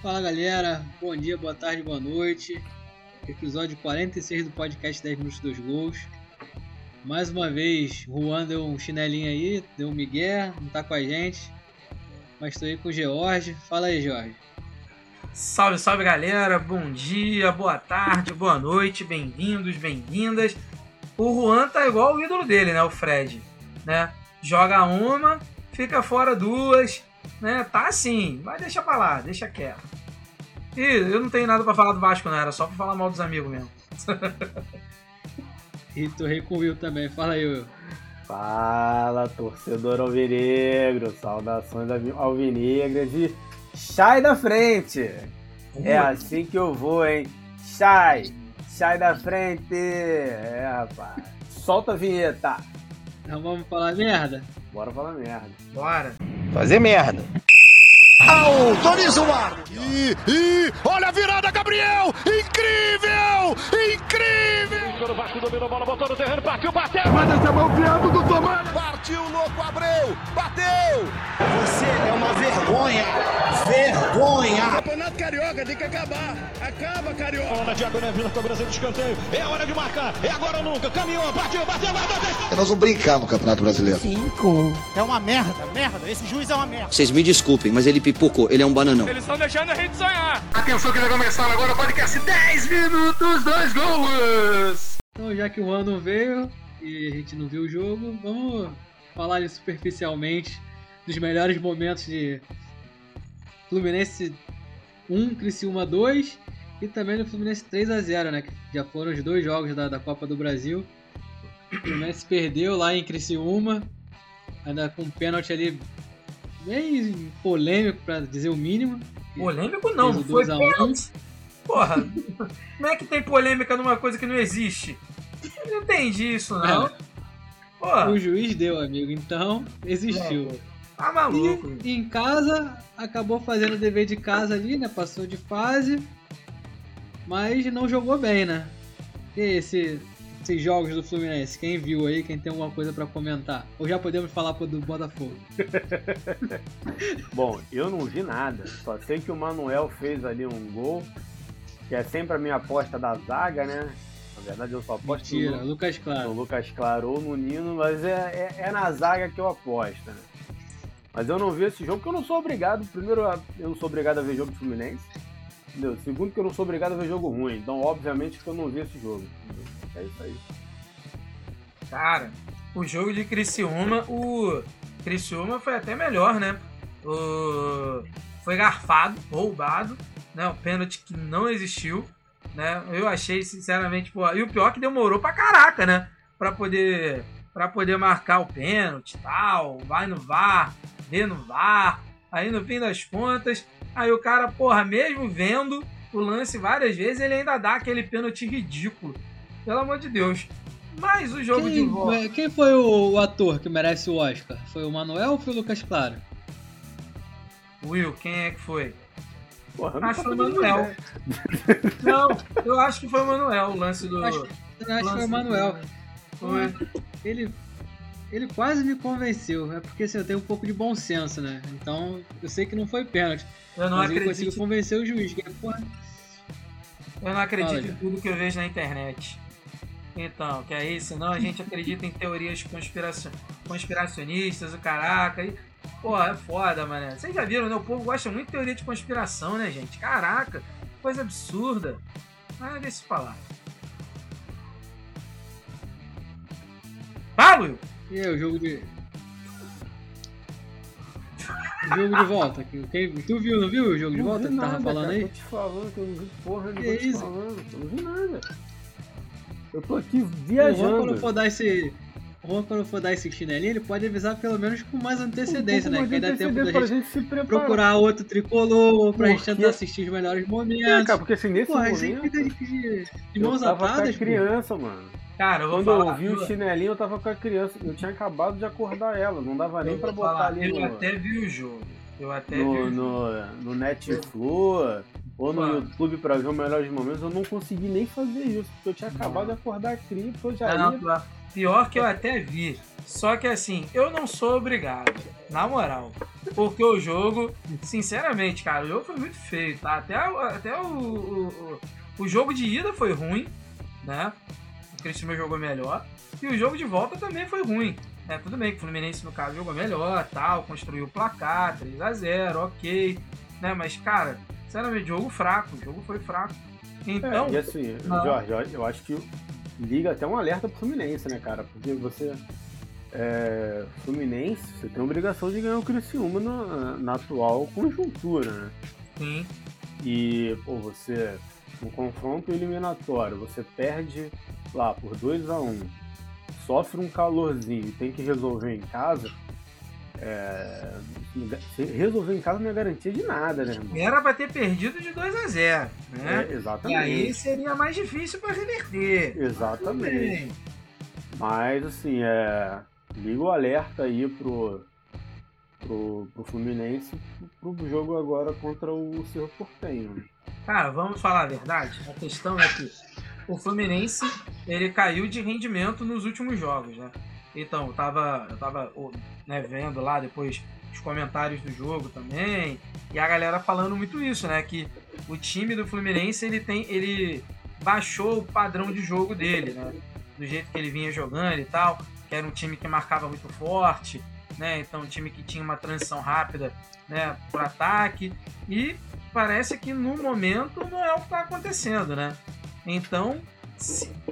Fala galera, bom dia, boa tarde, boa noite. Episódio 46 do podcast 10 Minutos dos Gols. Mais uma vez, Juan deu um chinelinho aí, deu um migué, não tá com a gente. Mas tô aí com o George. Fala aí, George. Salve, salve galera, bom dia, boa tarde, boa noite, bem-vindos, bem-vindas. O Juan tá igual o ídolo dele, né? O Fred. Né? Joga uma, fica fora duas, né? Tá assim, mas deixa pra lá, deixa quieto. E eu não tenho nada pra falar do Vasco, não, era só pra falar mal dos amigos mesmo. e tô rei com o Will também, fala aí, Will. Fala, torcedor alvinegro, saudações alvinegras e sai da frente! É assim que eu vou, hein? Sai! Sai da frente! É, rapaz. Solta a vinheta! Então vamos falar merda? Bora falar merda. Bora! Fazer merda! Autoriza o ar! E, e olha a virada, Gabriel! Incrível! Incrível! O Vasco dominou a bola, botou no terreno, partiu, bateu! Manda essa mão criado do Tomás! Partiu, louco, Abreu! Bateu! Você é uma vergonha! Vergonha! Campeonato Carioca tem que acabar! Acaba, Carioca! Bola na diagonal, vindo cobrança de escanteio. É hora de marcar! É agora ou nunca! Caminhou, partiu, bateu, bateu! Nós vamos brincar no Campeonato Brasileiro. Cinco. É uma merda, merda. Esse juiz é uma merda. Vocês me desculpem, mas ele pipocou. Ele é um bananão. Eles estão deixando a gente sonhar! Atenção que vai começar agora o podcast 10 minutos, dois gols! Então, já que o ano veio e a gente não viu o jogo, vamos falar ali superficialmente dos melhores momentos de Fluminense 1, Criciúma 2 e também do Fluminense 3 a 0 né? Que já foram os dois jogos da, da Copa do Brasil. O Fluminense perdeu lá em Criciúma, ainda com um pênalti ali bem polêmico, para dizer o mínimo. Polêmico não, foi pênalti. Porra, como é que tem polêmica numa coisa que não existe? Eu não entendi isso, não. É. Porra. O juiz deu, amigo, então existiu. Tá maluco. E, em casa, acabou fazendo o dever de casa ali, né? Passou de fase, mas não jogou bem, né? E esse, esses jogos do Fluminense, quem viu aí, quem tem alguma coisa para comentar? Ou já podemos falar pro do Botafogo? Bom, eu não vi nada. Só sei que o Manuel fez ali um gol, que é sempre a minha aposta da zaga, né? Na verdade, eu só aposto Mentira, no, Lucas Claro. no Lucas Claro ou no Nino, mas é, é, é na zaga que eu aposto, né? Mas eu não vi esse jogo porque eu não sou obrigado. Primeiro, eu não sou obrigado a ver jogo do Fluminense. Entendeu? Segundo, que eu não sou obrigado a ver jogo ruim. Então, obviamente, que eu não vi esse jogo. Entendeu? É isso aí. Cara, o jogo de Criciúma, o Criciúma foi até melhor, né? O... Foi garfado, roubado, né? O pênalti que não existiu, né? Eu achei, sinceramente, pô... E o pior é que demorou pra caraca, né? Pra poder, pra poder marcar o pênalti e tal. Vai no VAR, vê no VAR. Aí no fim das contas, aí o cara, porra, mesmo vendo o lance várias vezes, ele ainda dá aquele pênalti ridículo. Pelo amor de Deus. Mas o jogo quem, de volta. Quem foi o, o, ator que merece o Oscar? Foi o Manuel ou foi o Lucas Claro? Will, quem é que foi? Porra, acho que foi o Manuel. não, eu acho que foi o Manuel, o lance do. Acho, eu acho que foi o Manuel. Foi. Ele, ele quase me convenceu. É porque assim, eu tenho um pouco de bom senso, né? Então eu sei que não foi pênalti. Eu não mas acredito. eu consigo convencer o juiz. Que é, porra... Eu não acredito em tudo que eu vejo na internet. Então, que aí, senão a gente acredita em teorias conspiracion... conspiracionistas, o caraca. E... Pô, é foda, mano. Vocês já viram, né? O povo gosta muito de teoria de conspiração, né, gente? Caraca, coisa absurda. Ah, deixa eu falar. Fala, Will! E aí, o jogo de. O jogo de volta. Quem, tu viu, não viu o jogo de não volta que nada, tava falando cara, aí? Tô te falando que eu não vi porra Que nenhuma te isso? falando. Eu não vi nada. Eu tô aqui viajando. quando for dar esse. Quando for dar esse chinelinho, ele pode avisar pelo menos com mais antecedência, um né? Que de dá tempo da gente gente se preparar. procurar outro tricolor, pra gente Porque- tentar assistir os melhores É, momentos. cara, porque assim, nesse a gente momento, fica de, de, de eu mãos tava com atadas, a pô. criança, mano. Cara, eu Quando falar. eu vi o chinelinho, eu tava com a criança. Eu tinha acabado de acordar ela. Não dava nem eu pra botar falar, ali eu no, até vi o jogo. Eu até vi no, o jogo. no, no Netflix. ou no Mano. YouTube pra ver os melhores momentos, eu não consegui nem fazer isso, porque eu tinha acabado de acordar aqui, eu já Não, ia... pior- pior que eu até vi. Só que assim, eu não sou obrigado, na moral. Porque o jogo, sinceramente, cara, o jogo foi muito feio, tá? Até, o- até o, o, o, jogo de ida foi ruim, né? O Cristiano jogou melhor. E o jogo de volta também foi ruim. Né? Tudo bem que o Fluminense, no caso, jogou melhor, tal, construiu o placar, 3 a 0 ok. Né? Mas, cara, sinceramente, jogo fraco, o jogo foi fraco. Então, É, e assim, não. Jorge, eu- eu acho que liga até um alerta pro Fluminense, né, cara? Porque você. É, Fluminense, você tem a obrigação de ganhar o Criciúma na, na atual conjuntura, né? sim, E, pô, você, no confronto eliminatório, você perde lá por 2 a 1 um, sofre um calorzinho e tem que resolver em casa. É, resolver em casa não é garantia de nada, né, irmão? era pra ter perdido de 2 a 0 né? É, E exatamente. aí seria mais difícil pra reverter. Exatamente. Mas assim, é. Liga o alerta aí pro, pro, pro Fluminense pro jogo agora contra o Cerro Portenho. né? Cara, vamos falar a verdade? A questão é que o Fluminense ele caiu de rendimento nos últimos jogos, né? Então, eu tava, eu tava né, vendo lá depois os comentários do jogo também, e a galera falando muito isso, né? Que o time do Fluminense ele tem. ele baixou o padrão de jogo dele, né? Do jeito que ele vinha jogando e tal, que era um time que marcava muito forte, né? Então um time que tinha uma transição rápida né, pro ataque. E parece que no momento não é o que está acontecendo, né? Então,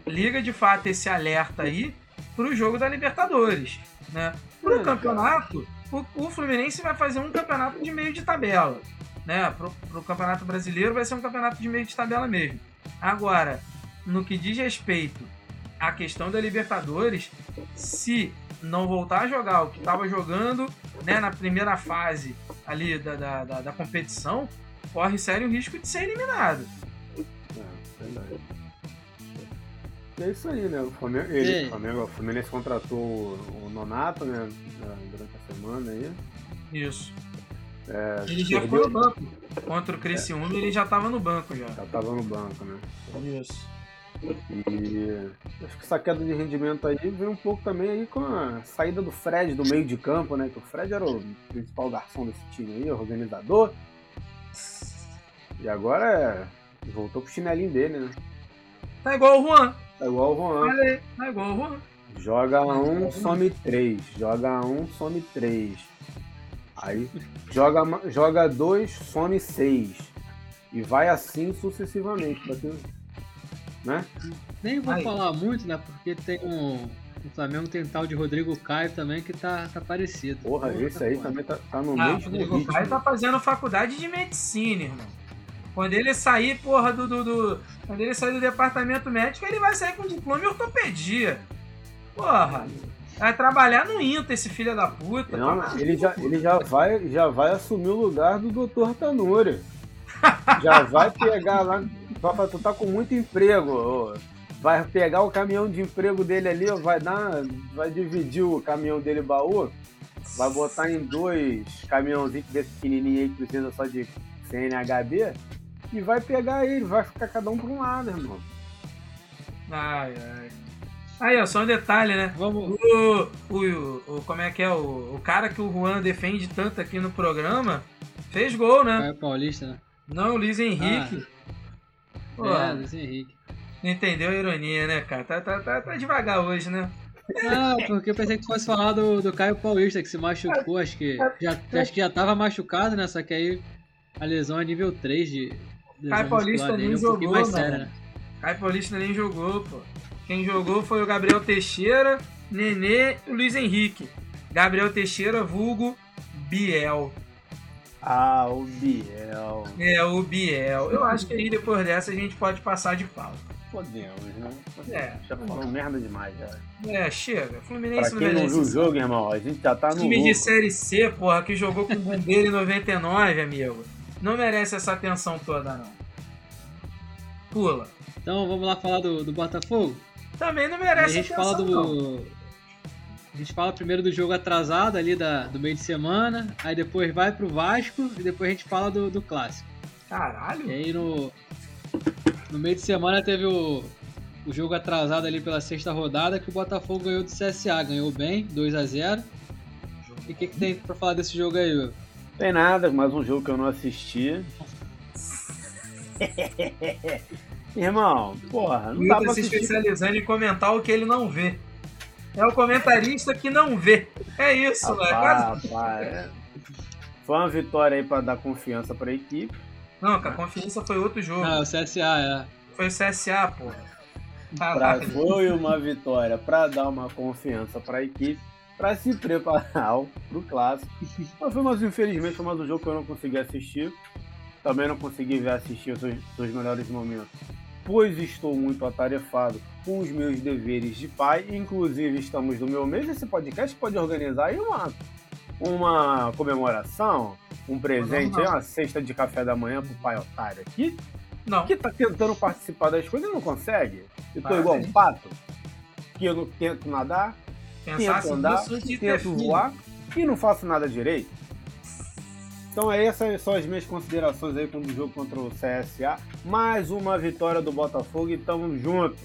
liga de fato esse alerta aí pro jogo da Libertadores, né? Pro É, campeonato, o, o Fluminense vai fazer um campeonato de meio de tabela, né? Pro, pro campeonato brasileiro vai ser um campeonato de meio de tabela mesmo. Agora, no que diz respeito à questão da Libertadores, se não voltar a jogar o que estava jogando né, na primeira fase ali da, da, da, da competição, corre sério risco de ser eliminado. É, verdade. É isso aí, né? O Flamengo, ele, o Flamengo, o Fluminense contratou o, Nonato, né? Durante a semana aí. Isso. É, Ele já perdeu- foi no banco. Contra o Criciúma, ele já estava no banco já. Já tava no banco, né? Isso. E acho que essa queda de rendimento aí veio um pouco também aí com a saída do Fred do meio de campo, né? Que o Fred era o principal garçom desse time aí, organizador. E agora é... voltou pro chinelinho dele, né? Tá igual o Juan. É igual o Juan. Aí. Tá igual o Juan. Joga um, some três. Joga um, some três. Aí joga, joga dois, some seis. E vai assim sucessivamente. ter- Né? Nem vou Aí. falar muito, né? Porque tem um. O Flamengo tem tal de Rodrigo Caio também que tá, tá parecido. Porra, esse aí tá também tá, tá no Ah, o mesmo Rodrigo ritmo. Caio tá fazendo faculdade de medicina, irmão. Quando ele sair, porra, do, do, do- Quando ele sair do departamento médico, ele vai sair com diploma em ortopedia. Porra. Vai trabalhar no INTA, esse filho da puta. Não, tá ele já, ele já vai, já vai assumir o lugar do Dr. Tanuri. Já vai pegar lá. Papai, tu tá com muito emprego. Vai pegar o caminhão de emprego dele ali, vai dar. Vai dividir o caminhão dele baú. Vai botar em dois caminhãozinhos desse pequenininho aí que precisa só de CNHD. E vai pegar ele, vai ficar cada um pra um lado, irmão. Ai, ai. Aí, ó, só um detalhe, né? Vamos. O, o, o- como é que é? O, o cara que o Juan defende tanto aqui no programa fez gol, né? Caio Paulista, né? Não, o Luiz Henrique. Pô, É, Luiz Henrique. não entendeu a ironia, né, cara? Tá, tá, tá, tá devagar hoje, né? Ah, porque eu pensei que fosse falar do, do Caio Paulista, que se machucou, acho que já, acho que já tava machucado, né? Só que aí a lesão é nível 3 de. Caio Paulista nem um jogou, mano. né? Caio Paulista nem jogou, pô. Quem jogou foi o Gabriel Teixeira, Nenê e o Luiz Henrique. Gabriel Teixeira, vulgo Biel. Ah, o Biel. É, o Biel. Eu acho que aí depois dessa a gente pode passar de pau. Podemos, né? É. Já falou merda demais, já. É, chega. Fluminense Pra quem não viu o jogo, irmão, a gente já tá no Time de. Série C, porra, que jogou com o Bombeiro em 99, amigo. Não merece essa atenção toda, não. Pula. Então vamos lá falar do, do Botafogo? Também não Aí a merece gente atenção, fala não. do. A gente fala primeiro do jogo atrasado ali da, do meio de semana, aí depois vai pro Vasco e depois a gente fala do, do clássico. Caralho. E aí no, no meio de semana teve o, o jogo atrasado ali pela sexta rodada que o Botafogo ganhou do CSA, ganhou bem, 2 a 0 E o que, que tem pra falar desse jogo aí, Will? Tem nada, mais um jogo que eu não assisti. Irmão, porra, não O dá pra se assistir. especializando em comentar o que ele não vê. É o comentarista que não vê. É isso, né? Rapaz, Quase- rapaz, é. Foi uma vitória aí pra dar confiança pra equipe. Não, a confiança foi outro jogo. Ah, o CSA, Foi o CSA, porra. Pra, foi uma vitória pra dar uma confiança pra equipe, pra se preparar pro clássico. Mas foi mais, infelizmente, foi mais um jogo que eu não consegui assistir. Também não consegui ver assistir os seus, melhores momentos, pois estou muito atarefado com os meus deveres de pai. Inclusive, estamos no meu mês. Esse podcast pode organizar aí uma, uma comemoração, um presente, Não, não. uma cesta de café da manhã pro pai otário aqui, Não, que tá tentando participar das coisas e não consegue. Eu tô Ah, igual um pato, que eu não tento nadar, pensasse tento andar, de tento voar e não faço nada direito. Então é essas são as minhas considerações aí com o jogo contra o CSA. Mais uma vitória do Botafogo e tamo junto.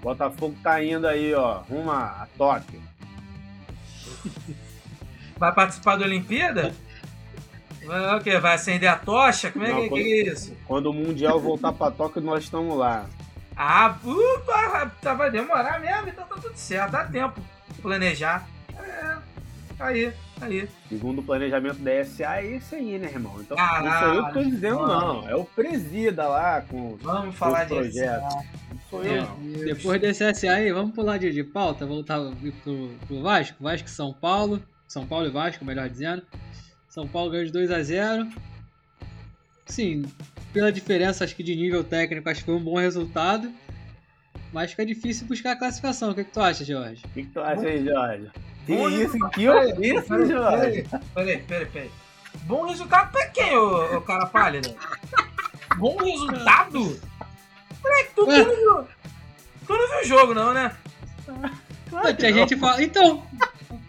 Botafogo tá indo aí, ó, rumo a Tóquio. Vai participar da Olimpíada? Vai, o quê? Vai acender a tocha? Como é Não, que, quando- que é isso? Quando o Mundial voltar pra Tóquio, nós estamos lá. Ah, tá, vai demorar mesmo, então tá tudo certo, dá tempo planejar. É, aí, aí. Segundo o planejamento da SA, é esse aí, né, irmão? Então Caralho, não sou eu que tô dizendo, mano. não. É o presida lá com Vamos falar Os disso. sou eu, não. Depois desse CSA aí, vamos pular de, de pauta, voltar pro, pro Vasco. Vasco e São Paulo. São Paulo e Vasco, melhor dizendo. São Paulo ganhou de 2 a 0 Sim, pela diferença acho que de nível técnico, acho que foi um bom resultado. Mas fica difícil buscar a classificação. O que, que tu acha, Jorge? O que, que tu acha aí, Jorge? Que Bom isso? Que isso, peraí, Jorge? Peraí, peraí, peraí. Bom resultado pra quem, ô, ô cara pálido? Bom resultado? Peraí, tu, tu, não viu, tu não viu o jogo, não, né? Pô, tinha gente fala. Então,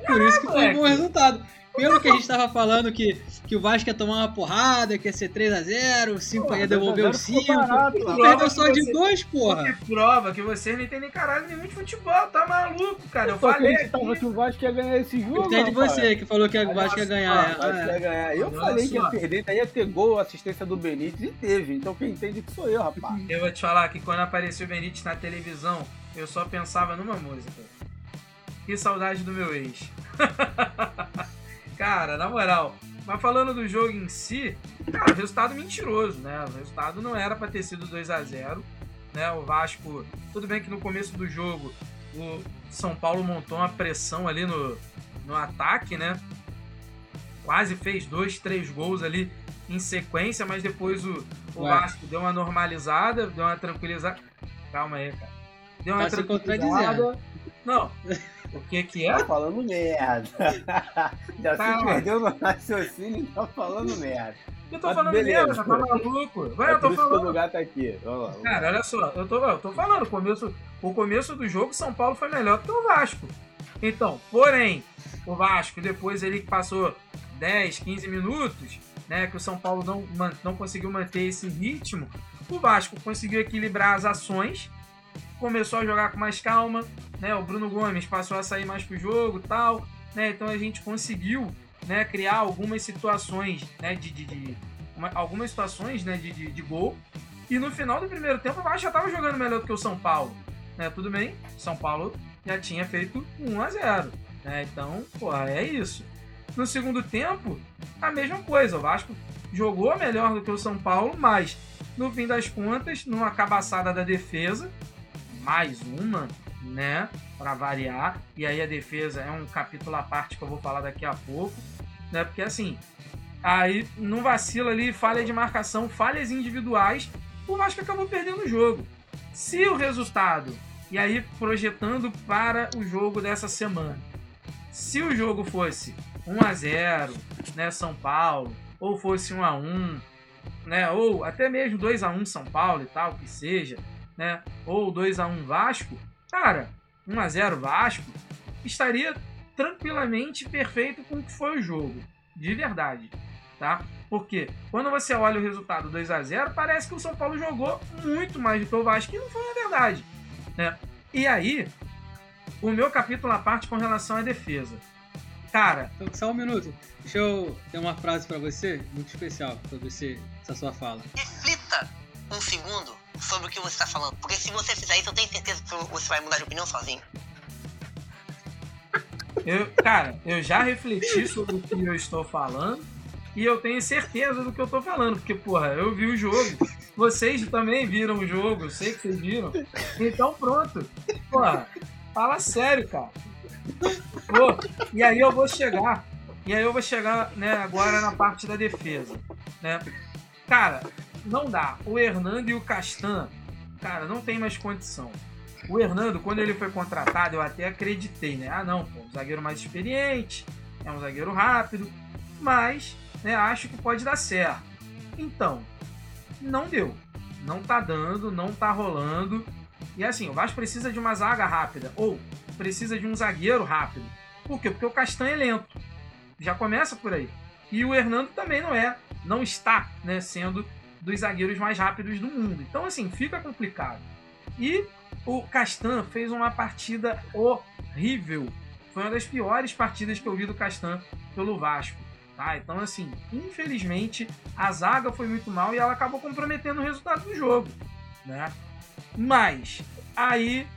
por isso que foi um bom resultado. Pelo que a gente tava falando que, que o Vasco ia tomar uma porrada, que ia ser 3x0, o 5 ia devolver os 5. barato, Prova Perdeu só que de você- 2, porra. Que prova que vocês não entendem caralho nenhum de futebol, tá maluco, cara? Eu só falei aqui. que o Vasco ia ganhar esse jogo. Entende rapaz. você que falou que o Vasco ia ganhar. O Vasco é. ia ganhar. Eu Olha falei que ia perder, daí ia ter gol, assistência do Benítez e teve. Então quem entende que sou eu, rapaz. Eu vou te falar que quando apareceu o Benítez na televisão, eu só pensava numa música. Que saudade do meu ex. cara, na moral. Mas falando do jogo em si, cara, resultado mentiroso, né? O resultado não era pra ter sido 2 a 0 né? O Vasco, tudo bem que no começo do jogo o São Paulo montou uma pressão ali no, no ataque, né? Quase fez dois, três gols ali em sequência, mas depois o, o Ué. Vasco deu uma normalizada, deu uma tranquilizada. Calma aí, cara. Deu uma Tá tranquilizada. Não. O que que é? Tá falando merda. Já Tá. se perdeu no raciocínio e tá falando merda. Eu tô Mas falando beleza. merda, tá maluco? Vai, é eu tô que o falando. lugar tá aqui. Vamos lá. vamos lá. Cara, olha só, eu tô, eu tô falando, o começo, o começo do jogo, São Paulo foi melhor que o Vasco. Então, porém, o Vasco, depois ele que passou 10, 15 minutos, né, que o São Paulo não, não conseguiu manter esse ritmo, o Vasco conseguiu equilibrar as ações, começou a jogar com mais calma, né, o Bruno Gomes passou a sair mais pro jogo tal, né, então a gente conseguiu, né, criar algumas situações, né, de, de, de- uma- algumas situações, né, de, de, de gol, e no final do primeiro tempo o Vasco já estava jogando melhor do que o São Paulo. Né? Tudo bem, São Paulo já tinha feito 1 a 0 né? Então, é isso. No segundo tempo, a mesma coisa. O Vasco jogou melhor do que o São Paulo, mas no fim das contas, numa cabaçada da defesa, mais uma, né? Para variar. E aí a defesa é um capítulo à parte que eu vou falar daqui a pouco, né? Porque assim, Aí, num vacilo ali, falha de marcação, falhas individuais, o Vasco acabou perdendo o jogo. Se o resultado, e aí projetando para o jogo dessa semana, se o jogo fosse 1 a 0 né, São Paulo, ou fosse 1 a 1 né, ou até mesmo 2 a 1 São Paulo e tal, que seja, né, ou 2 a 1 Vasco, cara, 1 a 0 Vasco, estaria tranquilamente perfeito com o que foi o jogo, de verdade. tá? Porque quando você olha o resultado 2 a 0 parece que o São Paulo jogou muito mais do que o Vasco, e não foi na verdade. Né? E aí, o meu capítulo à parte com relação à defesa. Cara. Então, só um minuto. Deixa eu ter uma frase para você, muito especial, para você, essa sua fala. Reflita um segundo sobre o que você está falando. Porque se você fizer isso, eu tenho certeza que você vai mudar de opinião sozinho. Eu, cara, eu já refleti sobre o que eu estou falando e eu tenho certeza do que eu estou falando, porque, porra, eu vi o jogo, vocês também viram o jogo, eu sei que vocês viram. Então, pronto. Porra, fala sério, cara. Pô, e aí eu vou chegar, e aí eu vou chegar, né, agora na parte da defesa, né? Cara, não dá. O Hernando e o Castan, cara, não tem mais condição. O Hernando, quando ele foi contratado, eu até acreditei, né? Ah, não, pô, um zagueiro mais experiente, é um zagueiro rápido, mas né, acho que pode dar certo. Então, não deu. Não tá dando, não tá rolando. E assim, o Vasco precisa de uma zaga rápida, ou precisa de um zagueiro rápido. Por quê? Porque o Castanho é lento. Já começa por aí. E o Hernando também não é, não está né, sendo dos zagueiros mais rápidos do mundo. Então, assim, fica complicado. E o Castan fez uma partida horrível. Foi uma das piores partidas que eu vi do Castan pelo Vasco. Tá? Então, assim, infelizmente, a zaga foi muito mal e ela acabou comprometendo o resultado do jogo. Né? Mas, aí,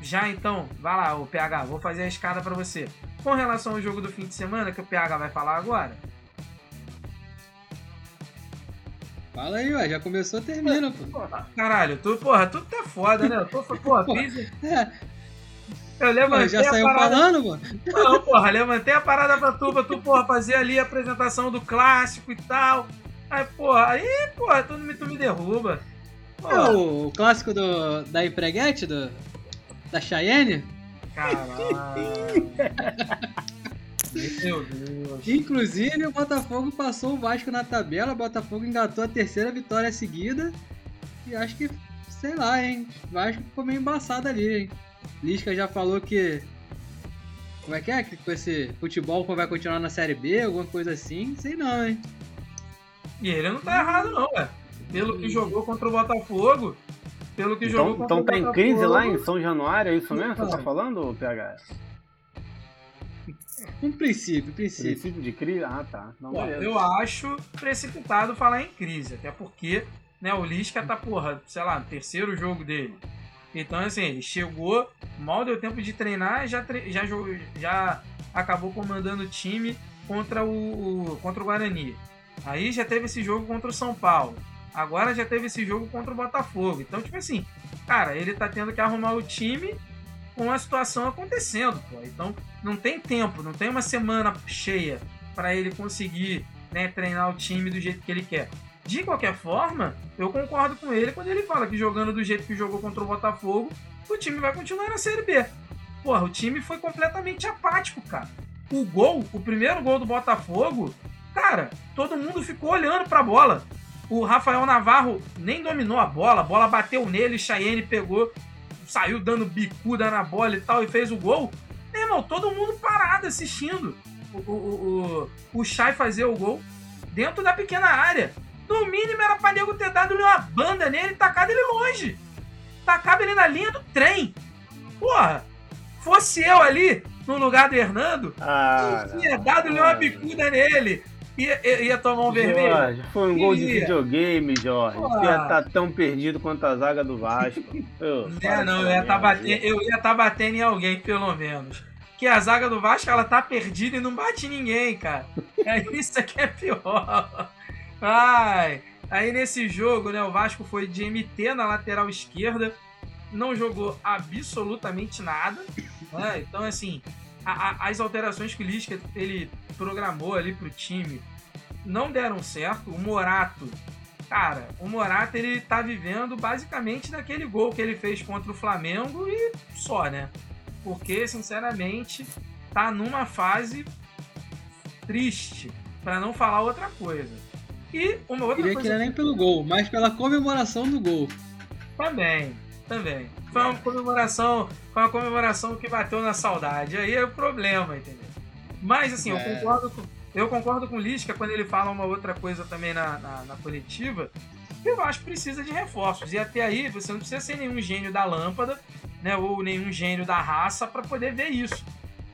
já então, vai lá, o PH, vou fazer a escada para você. Com relação ao jogo do fim de semana, que o PH vai falar agora, Fala aí, ué, já começou, termina, pô. Caralho, tu, porra, tu tá foda, né? Eu tô, porra, fiz... Eu levantei já saiu parada... falando, pô? Não, porra, levantei a parada pra tu, pra tu, porra, fazer ali a apresentação do clássico e tal. Aí, porra, aí, porra, tu me, tu me derruba. Porra. O, o clássico do, da empreguete, do, da Cheyenne? Caralho. Meu Deus. Inclusive, o Botafogo passou o Vasco na tabela. O Botafogo engatou a terceira vitória seguida. E acho que, sei lá, hein? O Vasco ficou meio embaçado ali, hein? Lisca já falou que. Como é que é? Que com esse futebol vai continuar na Série B, alguma coisa assim? Sei não, hein? E ele não tá errado, não, velho. Pelo que jogou contra o Botafogo. Pelo que então, jogou contra então o Botafogo. Então tá em crise lá em São Januário, é isso mesmo que você tá falando, PH? Um princípio, princípio. Princípio de crise? Ah, tá. Não, Bom, eu acho precipitado falar em crise, até porque né, o Lisca tá, porra, sei lá, no terceiro jogo dele. Então, assim, ele chegou, mal deu tempo de treinar, já, já, já acabou comandando o time contra o, o, contra o Guarani. Aí já teve esse jogo contra o São Paulo. Agora já teve esse jogo contra o Botafogo. Então, tipo assim, cara, ele tá tendo que arrumar o time com a situação acontecendo, pô. Então, não tem tempo, não tem uma semana cheia para ele conseguir né, treinar o time do jeito que ele quer. De qualquer forma, eu concordo com ele quando ele fala que jogando do jeito que jogou contra o Botafogo, o time vai continuar na Série B. Porra, o time foi completamente apático, cara. O gol, o primeiro gol do Botafogo, cara, todo mundo ficou olhando pra bola. O Rafael Navarro nem dominou a bola, a bola bateu nele, Cheyenne pegou, saiu dando bicuda na bola e tal e fez o gol. Meu irmão, todo mundo parado assistindo o, o, o, o Chay fazer o gol dentro da pequena área. No mínimo era pra nego ter dado uma banda nele e tacado ele longe. Tacava ele na linha do trem. Porra, fosse eu ali, no lugar do Hernando, ah, tinha dado ah, uma bicuda nele. Ia, ia, ia, tomar um vermelho. Jorge, foi um gol de videogame, Jorge. Você ia estar tá tão perdido quanto a zaga do Vasco. Eu, é, não, eu ia estar tá batendo, eu ia tá batendo em alguém, pelo menos. Que a zaga do Vasco, ela tá perdida e não bate ninguém, cara. É isso que é pior. Ai, aí nesse jogo, né, o Vasco foi de MT na lateral esquerda, não jogou absolutamente nada, né? Então, assim, a, a, as alterações que o Lisca ele programou ali pro time não deram certo. O Morato, cara, o Morato ele tá vivendo basicamente daquele gol que ele fez contra o Flamengo e só, né? Porque, sinceramente, tá numa fase triste, para não falar outra coisa. E uma outra Queria coisa. que não é nem pelo gol, mas pela comemoração do gol. Também, também. Foi uma comemoração, foi uma comemoração que bateu na saudade. Aí é o problema, entendeu? Mas assim, é. eu concordo com, eu concordo com o Lisca quando ele fala uma outra coisa também na, na, na coletiva, que o Vasco precisa de reforços. E até aí você não precisa ser nenhum gênio da lâmpada, né? Ou nenhum gênio da raça para poder ver isso.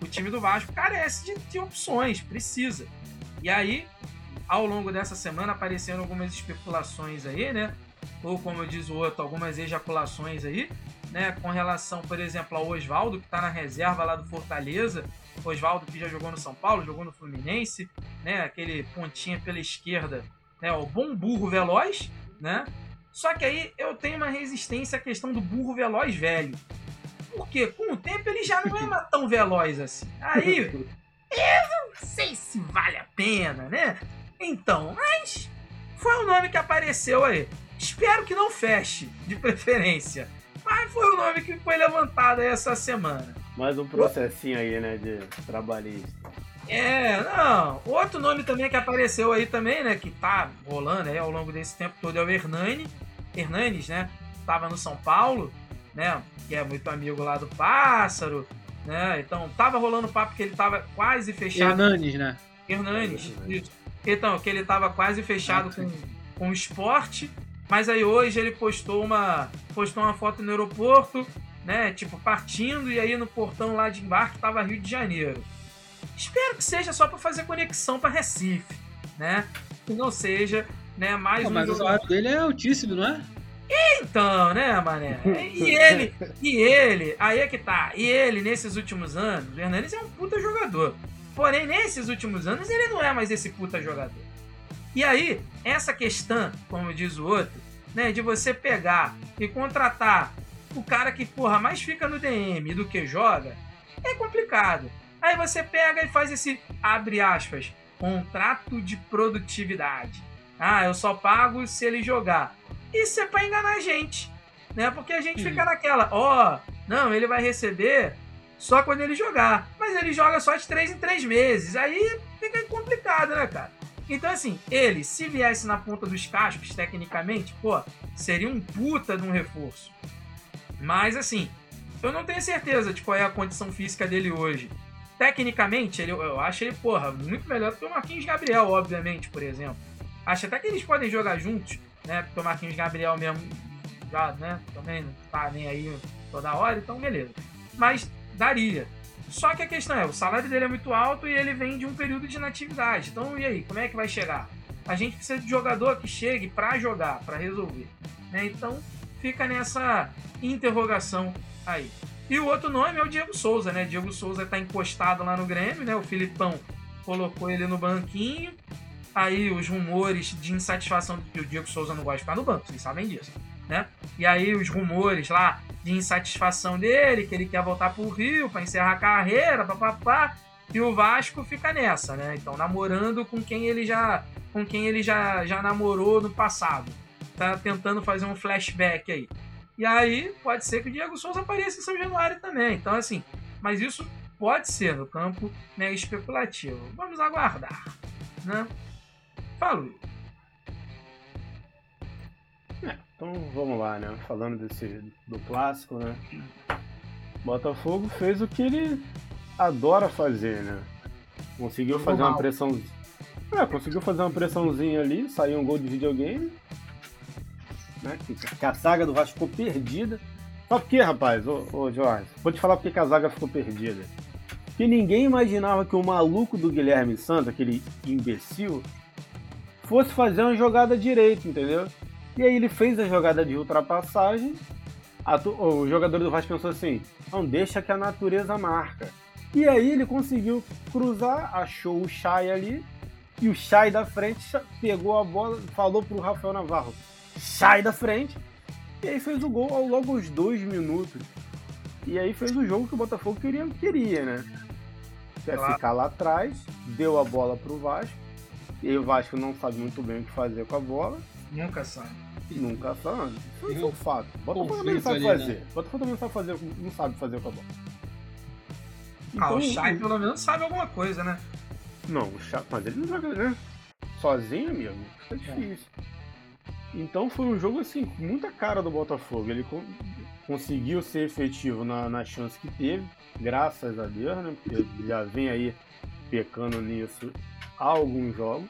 O time do Vasco carece de, de opções, precisa. E aí, ao longo dessa semana, apareceram algumas especulações aí, né? Ou como diz o outro, algumas ejaculações aí, né? Com relação, por exemplo, ao Oswaldo, que está na reserva lá do Fortaleza. Oswaldo que já jogou no São Paulo, jogou no Fluminense, né? Aquele pontinha pela esquerda, né? O bom burro veloz, né? Só que aí eu tenho uma resistência à questão do burro veloz velho. Porque com o tempo ele já não é tão veloz assim. Aí eu não sei se vale a pena, né? Então, mas foi o nome que apareceu aí. Espero que não feche, de preferência. Mas foi o nome que foi levantado aí essa semana. Mais um processinho aí, né, de trabalhista. É, não. Outro nome também que apareceu aí também, né, que tá rolando aí ao longo desse tempo todo é o Hernani. Hernanes, né? Tava no São Paulo, né? Que é muito amigo lá do Pássaro, né? Então tava rolando papo que ele tava quase fechado. Hernanes, né? Hernanes, isso. Então, que ele tava quase fechado com, com o esporte, mas aí hoje ele postou uma, postou uma foto no aeroporto, né? Tipo, partindo, e aí no portão lá de embarque tava Rio de Janeiro. Espero que seja só para fazer conexão para Recife, né? Que não seja, né, mais Pô, um mas o jogo- salário dele é altíssimo, não é? Então, né, mané? E ele, e ele, aí é que tá. E ele, nesses últimos anos, o Hernandes é um puta jogador. Porém, nesses últimos anos, ele não é mais esse puta jogador. E aí, essa questão, como diz o outro, né, de você pegar e contratar o cara que, porra, mais fica no DM do que joga, é complicado. Aí você pega e faz esse, abre aspas, contrato de produtividade. Ah, eu só pago se ele jogar. Isso é pra enganar a gente, né? Porque a gente Hum. fica naquela, ó, não, ele vai receber só quando ele jogar. Mas ele joga só de três em três meses. Aí fica complicado, né, cara? Então, assim, ele, se viesse na ponta dos cascos, tecnicamente, pô, seria um puta de um reforço. Mas, assim, eu não tenho certeza de qual é a condição física dele hoje. Tecnicamente, ele, eu acho ele, porra, muito melhor do que o Marquinhos Gabriel, obviamente, por exemplo. Acho até que eles podem jogar juntos, né? Porque o Marquinhos Gabriel mesmo já, né? Também não tá nem aí toda hora, então beleza. Mas daria. Só que a questão é, o salário dele é muito alto e ele vem de um período de inatividade. Então, e aí, como é que vai chegar? A gente precisa de jogador que chegue pra jogar, pra resolver. Né? Então, fica nessa interrogação aí. E o outro nome é o Diego Souza, né? Diego Souza tá encostado lá no Grêmio, né? O Filipão colocou ele no banquinho. Aí os rumores de insatisfação que o Diego Souza não gosta de ficar no banco, vocês sabem disso, né? E aí os rumores lá de insatisfação dele, que ele quer voltar pro Rio para encerrar a carreira, papapá. E o Vasco fica nessa, né? Então namorando com quem ele já com quem ele já, já namorou no passado. Tá tentando fazer um flashback aí. E aí pode ser que o Diego Souza apareça em São Januário também. Então assim, mas isso pode ser no campo né, especulativo. Vamos aguardar, né? Will. Então vamos lá, né? Falando desse do clássico, né? Botafogo fez o que ele adora fazer, né? Conseguiu Jogou fazer uma mal. pressão. É, conseguiu fazer uma pressãozinha ali, saiu um gol de videogame. Né? Que, que a saga do Vasco ficou perdida. Só porque, rapaz, ô, ô Jorge, vou te falar porque que a zaga ficou perdida. Que ninguém imaginava que o maluco do Guilherme Santos, aquele imbecil, fosse fazer uma jogada direita, entendeu? E aí ele fez a jogada de ultrapassagem. o jogador do Vasco pensou assim: não deixa que a natureza marca. E aí ele conseguiu cruzar, achou o Chay ali. E o Chay da frente pegou a bola, falou pro Rafael Navarro: Chay da frente. E aí fez o gol ao logo aos dois minutos. E aí fez o jogo que o Botafogo queria, queria né? Quer Claro. ficar lá atrás, deu a bola pro Vasco. E aí o Vasco não sabe muito bem o que fazer com a bola. Nunca sabe. Nunca sabe. Isso é um fato. Botafogo também não Conflito sabe ali, fazer. né? Botafogo também não sabe fazer, não sabe fazer com a bola. Ah, o Então, Chay pelo menos sabe alguma coisa, né? Não, o Cha- mas ele não joga, né? Sozinho, amigo, fica difícil. Então foi um jogo assim, com muita cara do Botafogo. Ele con- conseguiu ser efetivo na, na chance que teve, graças a Deus, né? Porque ele já vem aí pecando nisso há alguns jogos.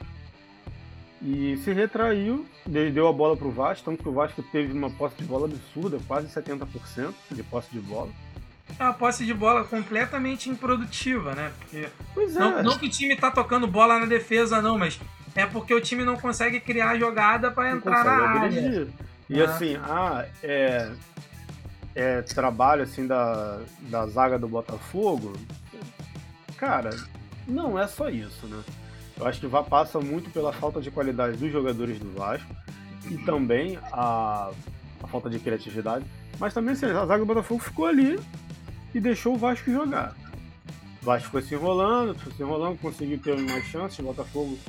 E se retraiu, de- deu a bola pro Vasco, tanto que o Vasco teve uma posse de bola absurda, quase 70% de posse de bola. É uma posse de bola completamente improdutiva, né? Porque Pois é. não, não que o time tá tocando bola na defesa, não, mas é porque o time não consegue criar jogada pra não entrar na área. agredir. E Ah. assim, ah, é, é trabalho assim da, da zaga do Botafogo. Cara, não é só isso, né? Eu acho que vai, passa muito pela falta de qualidade dos jogadores do Vasco e também a, a falta de criatividade. Mas também assim, a zaga do Botafogo ficou ali e deixou o Vasco jogar. O Vasco foi se enrolando, foi se enrolando, conseguiu ter mais chances. O Botafogo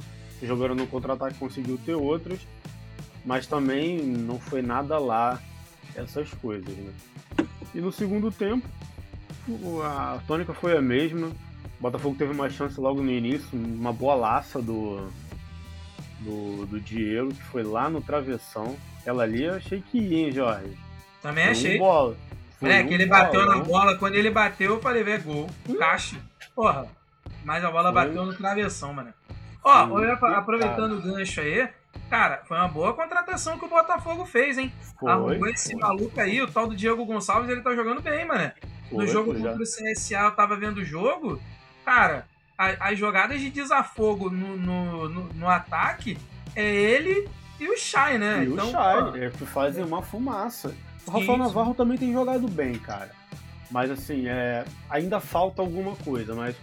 jogando no contra-ataque conseguiu ter outras mas também não foi nada lá essas coisas, né? E no segundo tempo, a tônica foi a mesma. O Botafogo teve uma chance logo no início, uma boa laça do, do, do Diego, que foi lá no travessão. Ela ali eu achei que ia, hein, Jorge? Também Foi achei. Um bola. Foi É, um que ele bateu na bola. Quando ele bateu, eu falei, velho, gol. Caixa. Porra. Mas a bola Foi. bateu no travessão, mano. Ó, aproveitando o gancho aí, cara, foi uma boa contratação que o Botafogo fez, hein? Foi, Arrumou esse foi. maluco aí, o tal do Diego Gonçalves, ele tá jogando bem, mano. No jogo contra o CSA, eu tava vendo o jogo. Cara, a- as jogadas de desafogo no, no, no, no ataque é ele e o Shai, né? E o então, Chay, pô, é que fazem uma fumaça. O Rafael sim. Navarro também tem jogado bem, cara. Mas assim, é, ainda falta alguma coisa, mas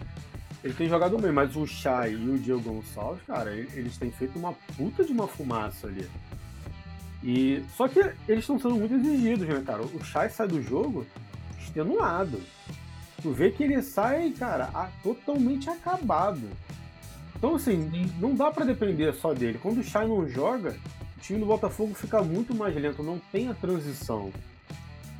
ele tem jogado bem. Mas o Chay e o Diego Gonçalves, cara, eles têm feito uma puta de uma fumaça ali. E só que eles estão sendo muito exigidos, né, cara? O Chay sai do jogo extenuado. Tu vê que ele sai, cara, a- totalmente acabado. Então, assim, Sim. não dá pra depender só dele. Quando o Chay não joga, o time do Botafogo fica muito mais lento, não tem a transição.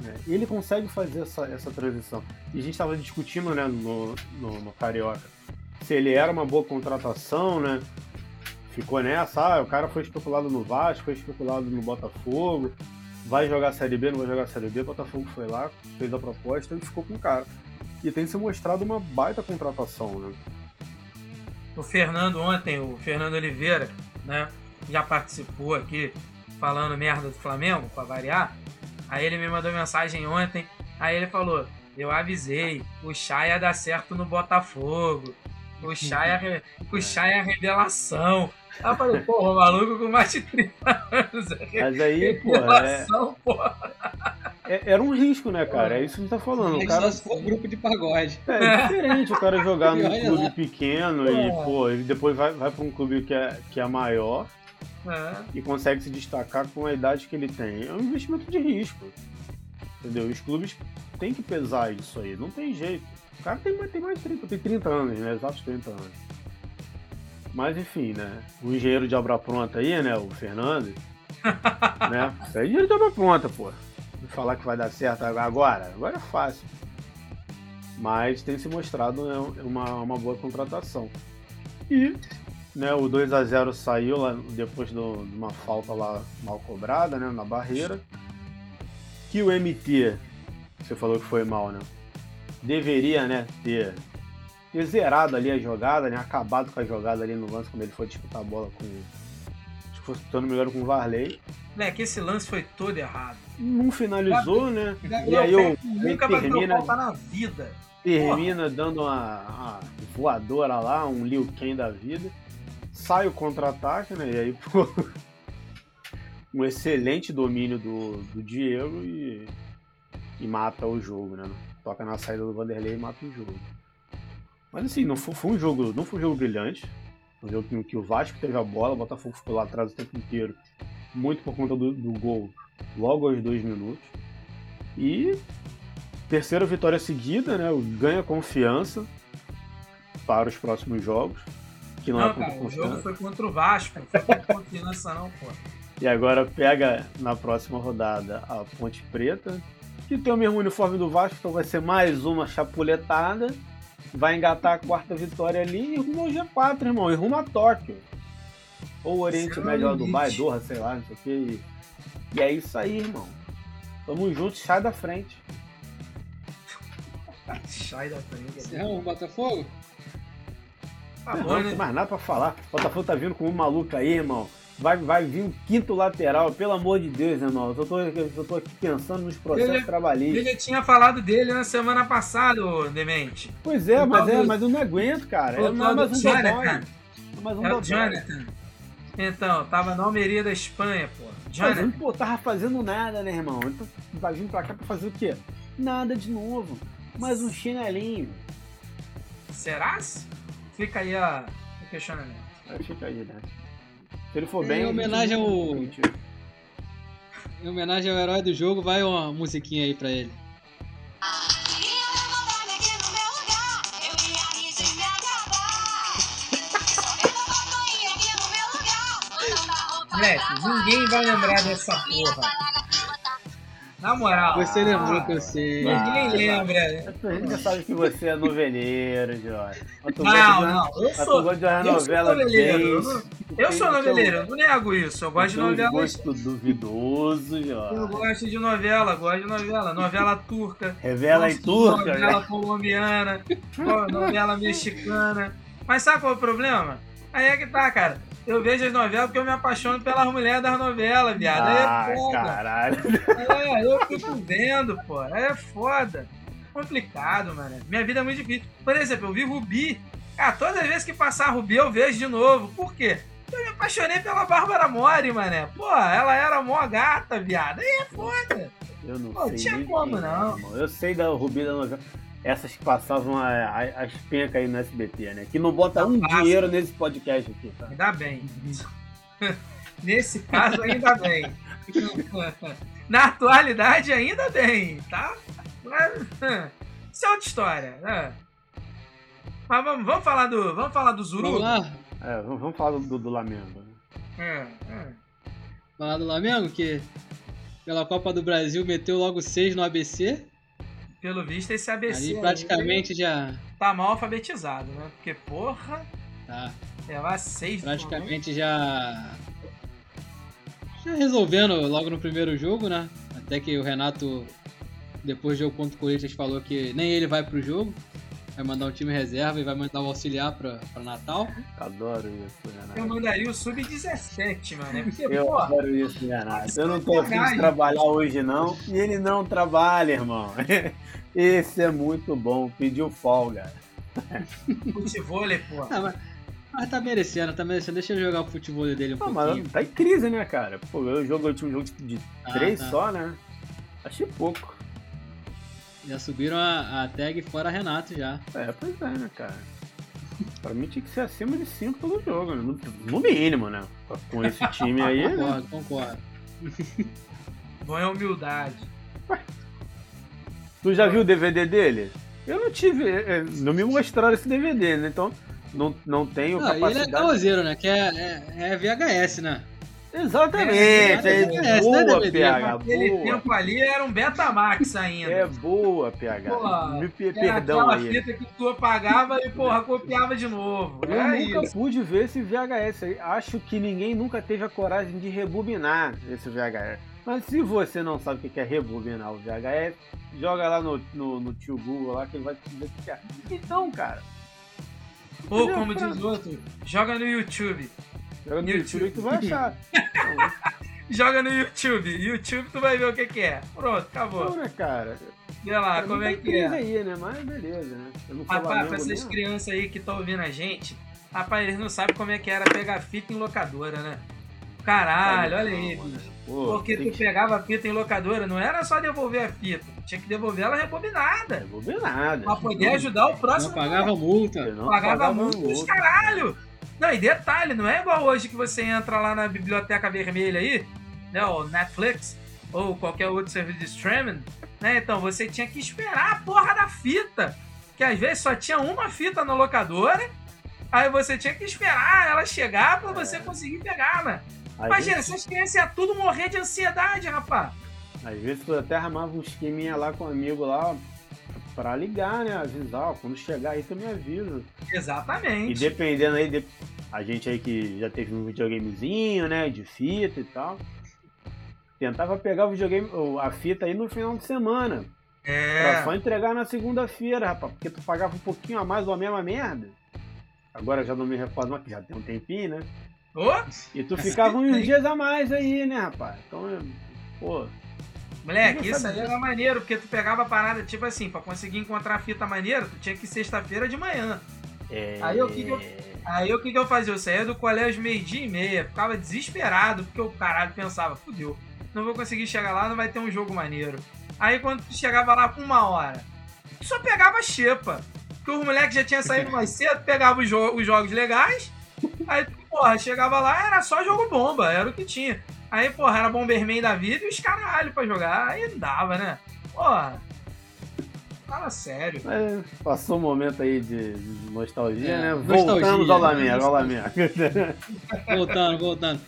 né? Ele consegue fazer essa, essa transição. E a gente estava discutindo né, no, no, no Carioca se ele era uma boa contratação, né? Ficou nessa, ah, o cara foi especulado no Vasco, foi especulado no Botafogo, vai jogar a Série B, não vai jogar a Série B, o Botafogo foi lá, fez a proposta e ficou com o cara. E tem se mostrado uma baita contratação, né? o Fernando ontem, o Fernando Oliveira, né? Já participou aqui falando merda do Flamengo, pra variar. Aí ele me mandou mensagem ontem. Aí ele falou: Eu avisei, o Chay ia dar certo no Botafogo. O Chay é, o Chay é a revelação. Aí eu falei, porra, o maluco com mais de 30 anos. É Mas aí, é, revelação, porra. É- era um risco, né, cara? É isso que a gente tá falando. O cara só se for grupo de pagode. É, é diferente o cara jogar num clube lá. pequeno e, pô, ele depois vai, vai pra um clube que é, que é maior É. e consegue se destacar com a idade que ele tem. É um investimento de risco. Entendeu? Os clubes têm que pesar isso aí, não tem jeito. O cara tem, mais- tem mais de 30, tem 30 anos, né? Exatos 30 anos. Mas enfim, né? O engenheiro de obra pronta aí, né? O Fernando. né? Isso é engenheiro de obra pronta, pô. Falar que vai dar certo agora, agora é fácil. Mas tem se mostrado né, uma, uma boa contratação. E né, o 2 a 0 saiu lá depois do- de uma falta lá mal cobrada né, na barreira. Que o MT, você falou que foi mal, né? Deveria né, ter, ter zerado ali a jogada, né? Acabado com a jogada ali no lance quando ele foi disputar a bola com. Acho que foi disputando melhor com o Varley. Moleque, esse lance foi todo errado. Não finalizou, né? E aí o Peck nunca bateu termina, na vida. termina dando uma, uma voadora lá, um Liu Kang da vida. Sai o contra-ataque, né? E aí, pô, um excelente domínio do, do Diego e, e mata o jogo, né? Toca na saída do Vanderlei e mata o jogo. Mas assim, não foi, foi um jogo, não foi um jogo brilhante. Foi um jogo que, que o Vasco teve a bola, o Botafogo ficou lá atrás o tempo inteiro. Muito por conta do, do gol logo aos dois minutos. E terceira vitória seguida, né? Ganha confiança para os próximos jogos. Que não, Não, é cara, o jogo foi contra o Vasco, não foi confiança, não, pô. E agora pega na próxima rodada a Ponte Preta, que tem o mesmo uniforme do Vasco, então vai ser mais uma chapuletada. Vai engatar a quarta vitória ali e rumo ao G4, irmão, e rumo a Tóquio. Ou o Oriente Médio. Dubai, Doha, sei lá, não sei o que. E, é isso aí, irmão. Tamo juntos, sai da frente. Sai da frente. Encerramos o Botafogo? Tá não, bom, não né? tem mais nada pra falar. O Botafogo tá vindo com um maluco aí, irmão. Vai, vai vir um quinto lateral, pelo amor de Deus, irmão. Eu tô, eu tô aqui pensando nos processos Ele- trabalhistas. Ele tinha falado dele na semana passada, ô Demente. Pois é, o mas, é, mas eu não aguento, cara. o É tal mais um Jonathan. dodói. É mais um o. Jonathan. Então, tava na Almeria da Espanha, pô. Fazendo, Jonathan. pô, tava fazendo nada, né, irmão? Então, vai vir pra cá pra fazer o quê? Nada de novo. Mais um chinelinho. Será? Fica aí a, o questionamento. Aí Fica aí, né? Se ele for Em bem. homenagem a gente- ao- Em homenagem ao herói do jogo, vai uma musiquinha aí pra ele. Moleque, ninguém vai lembrar dessa porra. Na moral. Você lembrou que eu sei. Ninguém lembra. A gente sabe que você é noveleiro, Jorge. Não, de- não, eu tu sou- gosta de eu sou novela noveleiro, bem- eu Eu sou noveleiro, eu não nego isso. Eu gosto de Tem novelas. gosto duvidoso, Eu Jorge. gosto de novela, gosto de novela. Novela turca. Revela em gosto de turca, Novela né? colombiana. no- novela mexicana. Mas sabe qual é o problema? Aí é que tá, cara. Eu vejo as novelas porque eu me apaixono pelas mulheres das novelas, viado. Aí Ah, é foda. caralho. É, eu fico vendo, pô. É foda. Complicado, mano. Minha vida é muito difícil. Por exemplo, eu vi Rubi. Cara, todas as vezes que passar Rubi eu vejo de novo. Por quê? Eu me apaixonei pela Bárbara Mori, mané. Pô, ela era mó gata, viado. Aí é foda. Eu não Pô, sei. tinha nem como, é, não. Eu sei da Rubi da novela. Essas que passavam a- a- as pencas aí no SBT, né? Que não bota um passa. dinheiro nesse podcast aqui, tá? Ainda bem. Nesse caso, ainda bem. Na atualidade, ainda bem, tá? Mas, Isso é outra história, né? Mas vamos, vamos falar do. Vamos falar do Zuru? Vamos lá? É, vamos falar do, do Lamento. né? É, é. Falar do Flamengo, que pela Copa do Brasil meteu logo 6 no ABC. Pelo visto, esse ABC Ali praticamente já. tá mal alfabetizado, né? Porque, porra, Tá. levar seis Praticamente já. Já resolvendo logo no primeiro jogo, né? Até que o Renato, depois do jogo contra o Corinthians, falou que nem ele vai pro jogo. Vai mandar um time reserva e vai mandar o auxiliar pra, pra Natal. Adoro isso, Renato. Eu mandaria o sub-17, mano. Porque, Eu porra, adoro isso, Renato. Eu não tô afim de trabalhar hoje, não. E ele não trabalha, irmão. Esse é muito bom. Pediu folga. futevôlei, porra. Ah, mas, mas tá merecendo, tá merecendo. Deixa ele jogar o futebol dele um Não, pouquinho. mas tá em crise, né, cara? Pô, eu jogo, eu tinha um jogo de Ah, três tá. só, né? Achei pouco. Já subiram a, a tag fora Renato já. É, pois é, né, cara? Pra mim tinha que ser acima de 5 todo jogo, né? no, no mínimo, né? Com esse time aí. né? Concordo, concordo. Bom é humildade. Tu já viu o DVD dele? Eu não tive. é, Não me mostraram esse DVD, né? Então não, não tenho Ah, e ele é capacidade. caoseiro, né? Que é, é, é VHS, né? Exatamente, É, é, é, boa, é DVD, PH, Naquele boa. tempo ali era um Betamax ainda. É boa, PH. Pô, Me perdão aquela aí. fita que tu apagava e, porra, copiava de novo. Eu É nunca isso. pude ver esse VHS aí. Acho que ninguém nunca teve a coragem de rebobinar esse VHS. Mas se você não sabe o que é rebobinar o VHS, joga lá no, no, no tio Google lá que ele vai te dizer o que é. Então, cara, Ou como diz o outro, joga no YouTube. Joga no YouTube. YouTube que tu vai achar. Joga no YouTube. YouTube tu vai ver o que, que é. Pronto, acabou. né, cara? Vê lá como é que é. aí, né? Mas beleza, né? Não Rapaz, pra essas mesmo. crianças aí que estão ouvindo a gente, rapaz, eles não sabem como é que era pegar fita em locadora, né? Caralho, olha aí, Não, bicho. Pô, Porque tu que pegava a fita em locadora, não era só devolver a fita, tinha que devolver ela rebobinada. rebobinada. Pra poder ajudar o Não próximo. pagava multa. Não pagava muito os multa. caralho. Não, e detalhe, não é igual hoje que você entra lá na biblioteca vermelha aí, né, ou Netflix, ou qualquer outro serviço de streaming, né? Então você tinha que esperar a porra da fita, que às vezes só tinha uma fita na locadora, aí você tinha que esperar ela chegar pra você conseguir pegar, né? Às Imagina, vezes- essas crianças iam tudo morrer de ansiedade, rapaz. Às vezes tu até armava um esqueminha lá com um amigo lá pra ligar, né? Avisar, ó, quando chegar aí tu me avisa. E Exatamente. dependendo aí, de- a gente aí que já teve um videogamezinho, né? De fita e tal. Tentava pegar o videogame, ou a fita aí no final de semana. Pra É. só entregar na segunda-feira, rapaz. Porque tu pagava um pouquinho a mais ou a mesma merda. agora já não me recordo, mas já tem um tempinho, né? Ô, E tu ficava uns dias a mais aí, né, rapaz? Então, pô, moleque, isso aí era maneiro, porque tu pegava a parada, tipo assim, pra conseguir encontrar fita maneira, tu tinha que ir sexta-feira de manhã. é... Aí o que que eu- Aí o que, que eu fazia? Eu saía do colégio meio-dia e meia, ficava desesperado, porque o caralho pensava, fudeu, não vou conseguir chegar lá, não vai ter um jogo maneiro. Aí quando tu chegava lá com uma hora, tu só pegava xepa. Porque os moleques já tinham saído mais cedo, pegava os, jo- os jogos legais, aí, porra, chegava lá, era só jogo bomba, era o que tinha. Aí, porra, era Bomberman da vida e os caralho pra jogar, aí não dava, né? Porra, fala sério. É, passou um momento aí de de nostalgia, É, né? nostalgia, Voltamos ao né? Lamento, ao Lamento. Voltando, voltando.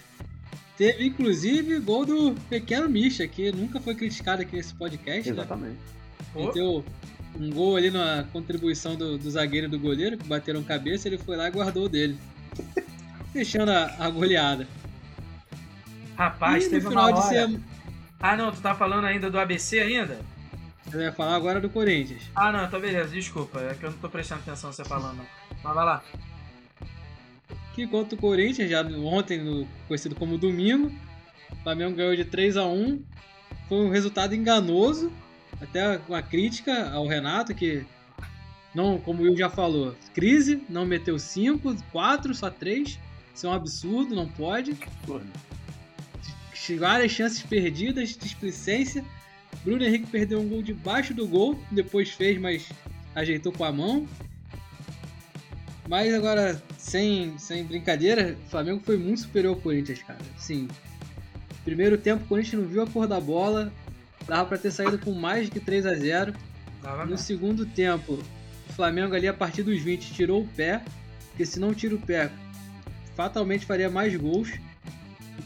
Teve inclusive gol do pequeno Misha, que nunca foi criticado aqui nesse podcast, né? Exatamente. Ele deu um gol ali na contribuição do, do zagueiro e do goleiro, que bateram cabeça, ele foi lá e guardou o dele. Fechando a, a goleada. Rapaz, e no teve final uma de hora... semana. Ah, não, tu tá falando ainda do ABC ainda? Eu ia falar agora do Corinthians. Ah, não, então beleza, desculpa. É que eu não tô prestando atenção você falando, não. Mas vai lá. Que contra o Corinthians, já ontem, no, conhecido como domingo, o Flamengo ganhou de 3 a 1 Foi um resultado enganoso, até uma crítica ao Renato, que, não, como o Will já falou, crise, não meteu 5, 4, só 3. Isso é um absurdo, não pode. Várias chances perdidas, displicência. Bruno Henrique perdeu um gol debaixo do gol, depois fez, mas ajeitou com a mão. Mas agora, sem, sem brincadeira, o Flamengo foi muito superior ao Corinthians, cara. Sim. Primeiro tempo, o Corinthians não viu a cor da bola. Dava pra ter saído com mais de que 3 a 0 Tava No segundo tempo, o Flamengo ali a partir dos 20 tirou o pé. Porque se não tira o pé, fatalmente faria mais gols.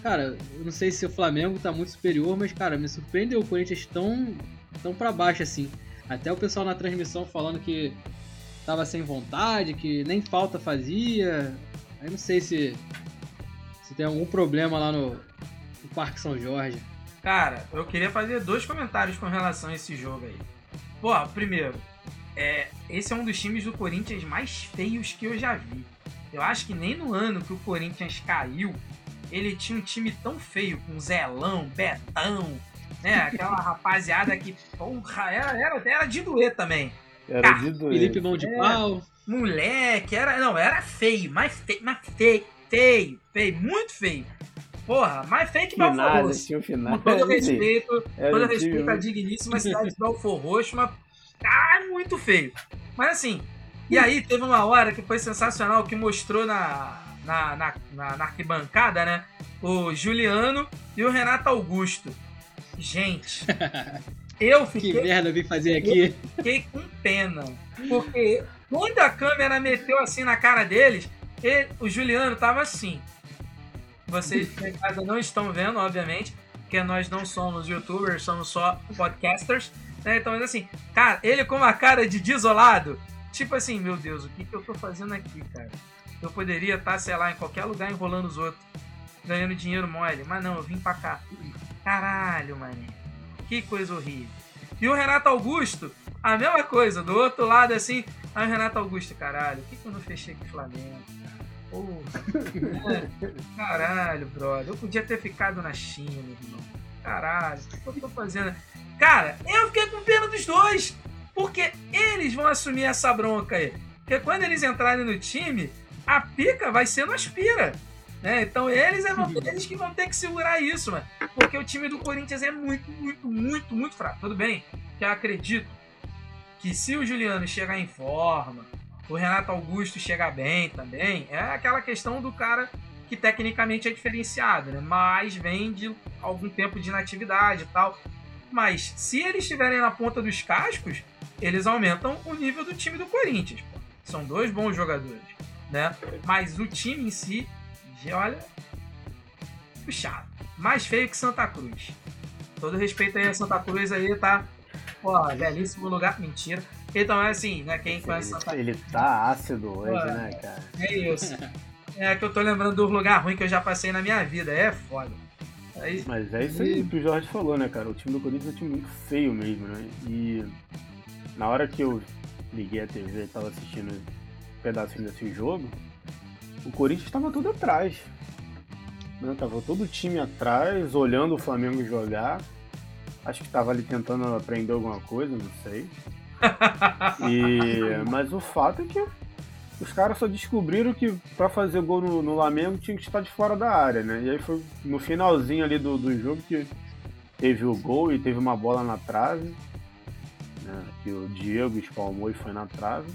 Cara, eu não sei se o Flamengo tá muito superior, mas, cara, me surpreendeu o Corinthians tão, tão pra baixo assim. Até o pessoal na transmissão falando que tava sem vontade, que nem falta fazia. Aí não sei se, se tem algum problema lá no, no Parque São Jorge. Cara, eu queria fazer dois comentários com relação a esse jogo aí. Pô, primeiro, é, esse é um dos times do Corinthians mais feios que eu já vi. Eu acho que nem no ano que o Corinthians caiu, ele tinha um time tão feio, com Zelão, Betão, né? Aquela rapaziada que, porra, era, era, era de doer também. Era de doer. Felipe Mão de É. Pau. Moleque, era. Não, era feio, mais feio, mais feio, feio, feio, muito feio. Porra, mais feio que Belfor Roxo. tinha um final. Com todo respeito, Era todo respeito à digníssima cidade de Belfor Roxo, mas tá muito feio. Mas assim, e aí teve uma hora que foi sensacional, que mostrou na, na, na, na- na arquibancada, né? O Juliano e o Renato Augusto. Gente, eu Que fiquei merda eu vim fazer aqui. fiquei com pena. Porque quando a câmera meteu assim na cara deles, ele- o Juliano tava assim. Vocês em casa não estão vendo, obviamente, porque nós não somos youtubers, somos só podcasters. Né? Então, mas assim, cara, ele com uma cara de desolado, tipo assim, meu Deus, o que, que eu tô fazendo aqui, cara? Eu poderia estar, sei lá, em qualquer lugar enrolando os outros, ganhando dinheiro mole, mas não, eu vim pra cá. Caralho, mané. Que coisa horrível. E o Renato Augusto, a mesma coisa, do outro lado assim. Aí o Renato Augusto, caralho, por que, que eu não fechei com o Flamengo? Porra. Caralho, brother. Eu podia ter ficado na China, irmão. Caralho, o que eu tô fazendo? Cara, eu fiquei com pena dos dois. Porque eles vão assumir essa bronca aí. Porque quando eles entrarem no time, a pica vai ser no aspira. Né? Então eles, é, eles que vão ter que segurar isso, mano. Porque o time do Corinthians é muito, muito, muito, muito fraco. Tudo bem que eu acredito que se o Juliano chegar em forma, o Renato Augusto chegar bem também, é aquela questão do cara que tecnicamente é diferenciado, né? Mas vem de algum tempo de inatividade e tal. Mas se eles estiverem na ponta dos cascos, eles aumentam o nível do time do Corinthians. pô. São dois bons jogadores, né? Mas o time em si, já olha, puxado. Mais feio que Santa Cruz. Todo respeito aí a Santa Cruz aí, tá? Pô, belíssimo lugar. Mentira. Então é assim, né? Quem conhece Santa Cruz. Ele, ele tá ácido hoje, Ué. né, cara? É isso. É que eu tô lembrando do lugar ruim que eu já passei na minha vida. É foda. Aí, Mas é isso aí que o Jorge falou, né, cara? O time do Corinthians é um time muito feio mesmo, né? E na hora que eu liguei a TV e tava assistindo pedacinho desse jogo, o Corinthians estava todo atrás. Né? Tava todo o time atrás, olhando o Flamengo jogar. Acho que estava ali tentando aprender alguma coisa, não sei. E, mas o fato é que os caras só descobriram que para fazer gol no, no Flamengo tinha que estar de fora da área, né? E aí foi no finalzinho ali do, do jogo que teve o gol e teve uma bola na trave, né? Que o Diego espalmou e foi na trave.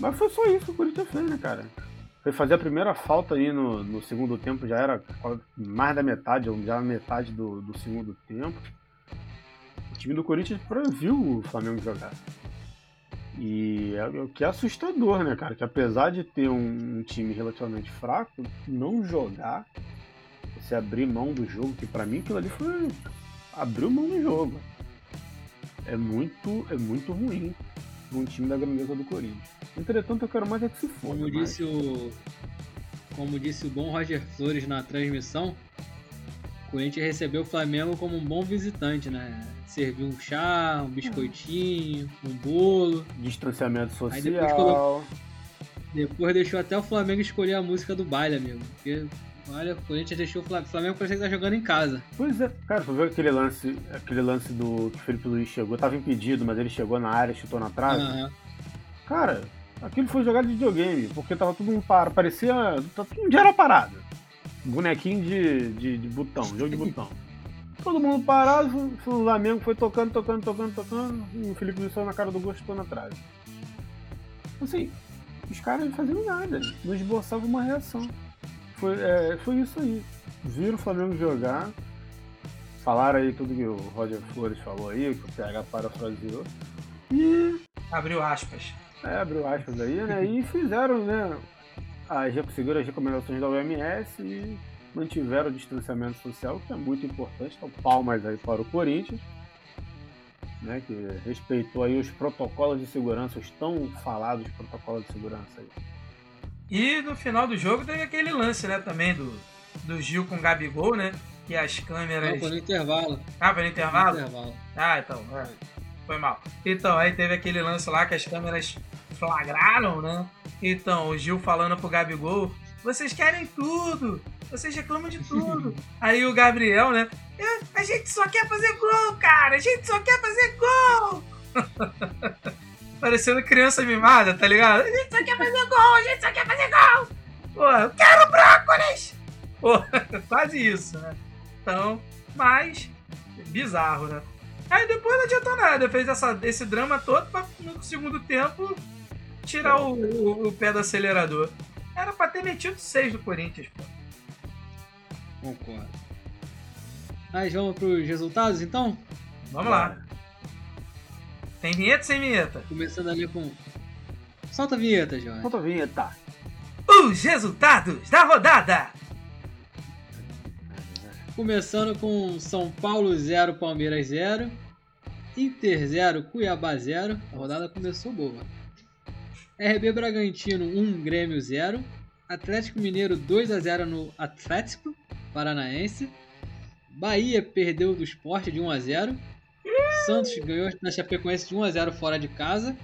Mas foi só isso que o Corinthians fez, né, cara? Foi fazer a primeira falta aí no, no segundo tempo, já era mais da metade, ou já metade do, do segundo tempo. O time do Corinthians previu o Flamengo jogar. E é o que é assustador, né, cara? Que apesar de ter um, um, time relativamente fraco, não jogar, você abrir mão do jogo, que para mim aquilo ali foi. abriu mão do jogo. É muito, é muito ruim um time da grandeza do Corinthians. Entretanto, eu quero mais é que se for. Como disse o. Como disse o bom Roger Flores na transmissão, o Corinthians recebeu o Flamengo como um bom visitante, né? Serviu um chá, um biscoitinho, um bolo. Distanciamento social. Depois, depois deixou até o Flamengo escolher a música do baile, amigo. Porque Olha, o Corinthians deixou o Flamengo. O Flamengo parece que tá jogando em casa. Pois é, cara, tu viu aquele lance, aquele lance do que o Felipe Luiz chegou, tava impedido, mas ele chegou na área, chutou na trave. Uhum. Cara, aquilo foi jogado de videogame, porque tava tudo um par, parecia. Tá tudo já era parado. Bonequinho de, de, de botão, jogo de botão. Todo mundo parado, o Flamengo foi tocando, tocando, tocando, tocando, e o Felipe Luiz saiu na cara do gosto chutou na trave. Assim, os caras não faziam nada, não esboçavam uma reação. Foi, é, foi isso aí. Viram o Flamengo jogar, falaram aí tudo que o Roger Flores falou aí, que o PH parafraseou. E. Abriu aspas. É, abriu aspas aí, né? E fizeram, né? As, seguiram as recomendações da OMS e mantiveram o distanciamento social, que é muito importante. Então, palmas aí para o Corinthians, né? Que respeitou aí os protocolos de segurança, os tão falados protocolos de segurança aí. E no final do jogo teve aquele lance, né, também do, do Gil com o Gabigol, né? Que as câmeras. Não, foi no intervalo. Ah, foi no intervalo? No intervalo. Ah, então. É. Foi mal. Então, aí teve aquele lance lá que as câmeras flagraram, né? Então, o Gil falando pro Gabigol: vocês querem tudo, vocês reclamam de tudo. aí o Gabriel, né? A gente só quer fazer gol, cara, a gente só quer fazer gol. Parecendo criança mimada, tá ligado? A gente só quer fazer gol, a gente só quer fazer gol! Pô, eu quero brócolis! Pô, quase isso, né? Então, mas, bizarro, né? Aí depois não adiantou nada, fez essa, esse drama todo pra no segundo tempo tirar o, o, o pé do acelerador. Era pra ter metido seis do Corinthians, pô. Concordo. Mas vamos pros resultados então? Vamos lá. Tem vinheta sem vinheta? Começando ali com. Solta a vinheta, Jorge. Solta a vinheta. Os resultados da rodada! Começando com São Paulo 0, Palmeiras 0. Inter 0, Cuiabá 0. A rodada começou boa. RB Bragantino 1, Grêmio 0. Atlético Mineiro 2 a 0 no Atlético Paranaense. Bahia perdeu do Esporte de 1 a 0. Santos ganhou na Chapecoense de 1 a 0 fora de casa.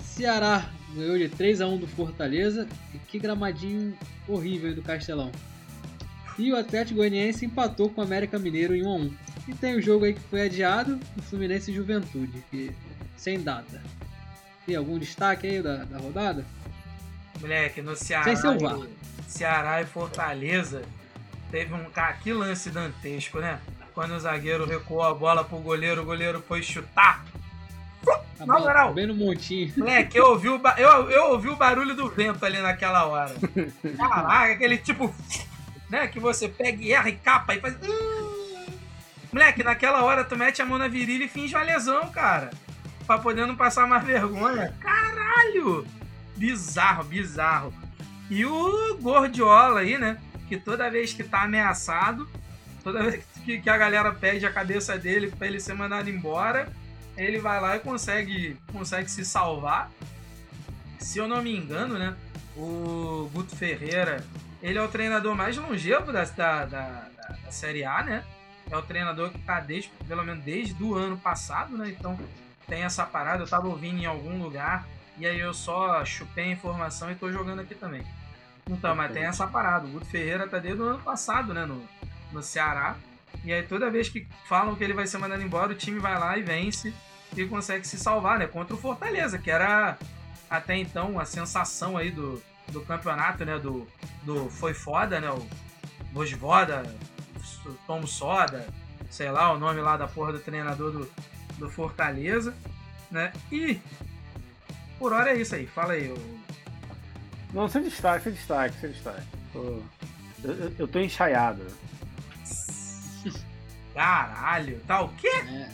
Ceará ganhou de 3 a 1 do Fortaleza. E que gramadinho horrível do Castelão. E o Atlético Goianiense empatou com o América Mineiro em 1 a 1. E tem o jogo aí que foi adiado, o Fluminense e Juventude, que sem data. Tem algum destaque aí da, da rodada? Moleque, no Ceará, e, Ceará e Fortaleza teve um. Cara, que lance dantesco, né? Quando o zagueiro recuou a bola pro goleiro, o goleiro foi chutar. Tá Na moral. Bem no montinho. Moleque, eu ouvi, o eu, eu ouvi o barulho do vento ali naquela hora. Caraca, aquele tipo. Né? Que você pega e erra e capa e faz. Moleque, naquela hora tu mete a mão na virilha e finge uma lesão, cara. Pra poder não passar mais vergonha. Caralho! Bizarro, bizarro. E o Gordiola aí, né? Que toda vez que tá ameaçado, toda vez que, que a galera pede a cabeça dele para ele ser mandado embora. Ele vai lá e consegue, consegue se salvar. Se eu não me engano, né? O Guto Ferreira, ele é o treinador mais longevo da, da, da, da Série A, né? É o treinador que está desde, pelo menos desde o ano passado, né? Então tem essa parada. Eu tava ouvindo em algum lugar e aí eu só chupei a informação e tô jogando aqui também. Então, mas tem essa parada. O Guto Ferreira tá desde o ano passado, né, no, no Ceará. E aí toda vez que falam que ele vai ser mandado embora, o time vai lá e vence e consegue se salvar, né? Contra o Fortaleza, que era até então a sensação aí do, do campeonato, né? Do, do Foi Foda, né? O Vosvoda, Tom Soda, sei lá, o nome lá da porra do treinador do, do Fortaleza, né? E por hora é isso aí. Fala aí, o... Não, sem destaque, sem destaque, sem destaque. Eu, eu, eu tô enxaiado. Caralho, tá o quê? É.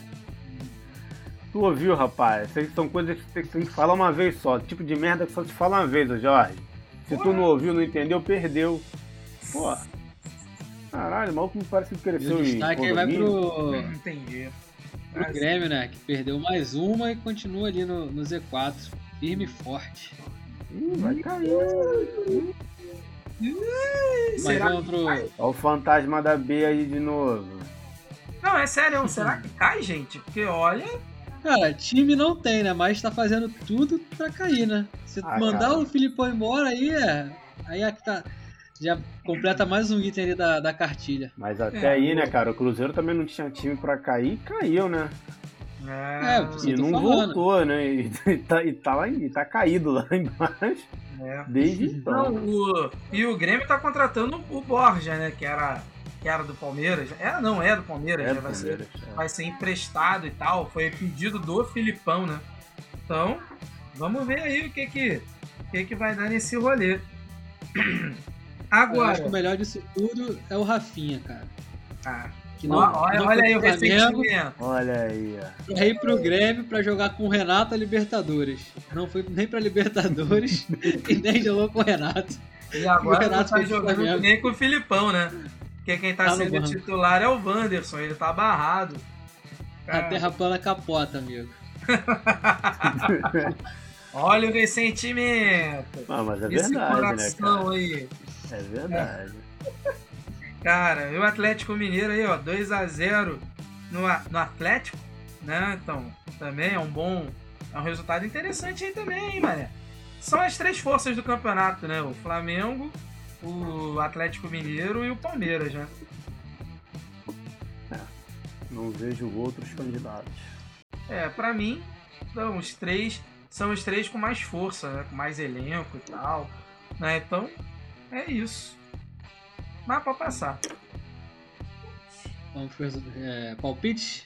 Tu ouviu, rapaz? Essas são coisas que você tem que falar uma vez só. Tipo de merda que só se fala uma vez, ô Jorge. Se tu não ouviu, não entendeu, perdeu. Pô. Caralho, o maluco me parece que E cresceu o em destaque aí vai pro, Não entendi. pro Grêmio, né? Que perdeu mais uma e continua ali no, no Z4. Firme e forte. Ih, vai cair. Mas Será vamos pro. Olha o fantasma da B aí de novo. Não, é sério, será que cai, gente? Porque olha. Cara, time não tem, né? Mas tá fazendo tudo pra cair, né? Se Ah, mandar cara. o Filipão embora, aí é. Aí é que tá. Já completa mais um item ali da, da cartilha. Mas até É, aí, né, cara? O Cruzeiro também não tinha time pra cair e caiu, né? É, Isso E eu tô não falando. voltou, né? E, e tá, e tá lá, e tá caído lá embaixo é. desde Não, então. o, e o Grêmio tá contratando o Borja, né? Que era, que era do Palmeiras. Era, não, é do Palmeiras, É, né? Vai ser, é. vai ser emprestado e tal. Foi pedido do Filipão, né? Então, vamos ver aí o que que, o que, que vai dar nesse rolê. Eu acho que o Agora, melhor disso tudo é o Rafinha, cara. ah, Que ó, olha, não olha aí o ressentimento. Olha aí, ó. pra ir pro Grêmio pra jogar com o Renato a Libertadores. Não foi nem pra Libertadores e nem jogou com o Renato. E agora O Renato não tá jogando nem com o Filipão, né? Porque quem tá, Tá no sendo titular é o Wanderson, ele tá barrado. A terra plana capota, amigo. Olha o ressentimento. Ah, mas é Esse verdade, né, coração cara? aí. É verdade. Cara, e o Atlético Mineiro aí, ó, 2x0 no, A- no Atlético, né? Então, também é um bom. É um resultado interessante aí também, hein, mané? São as três forças do campeonato, né? O Flamengo, o Atlético Mineiro e o Palmeiras, né? Não vejo outros candidatos. É, pra mim, são os três. São os três com mais força, né? Com mais elenco e tal. Né? Então, é isso. Mas pra passar. Vamos pro é, palpite.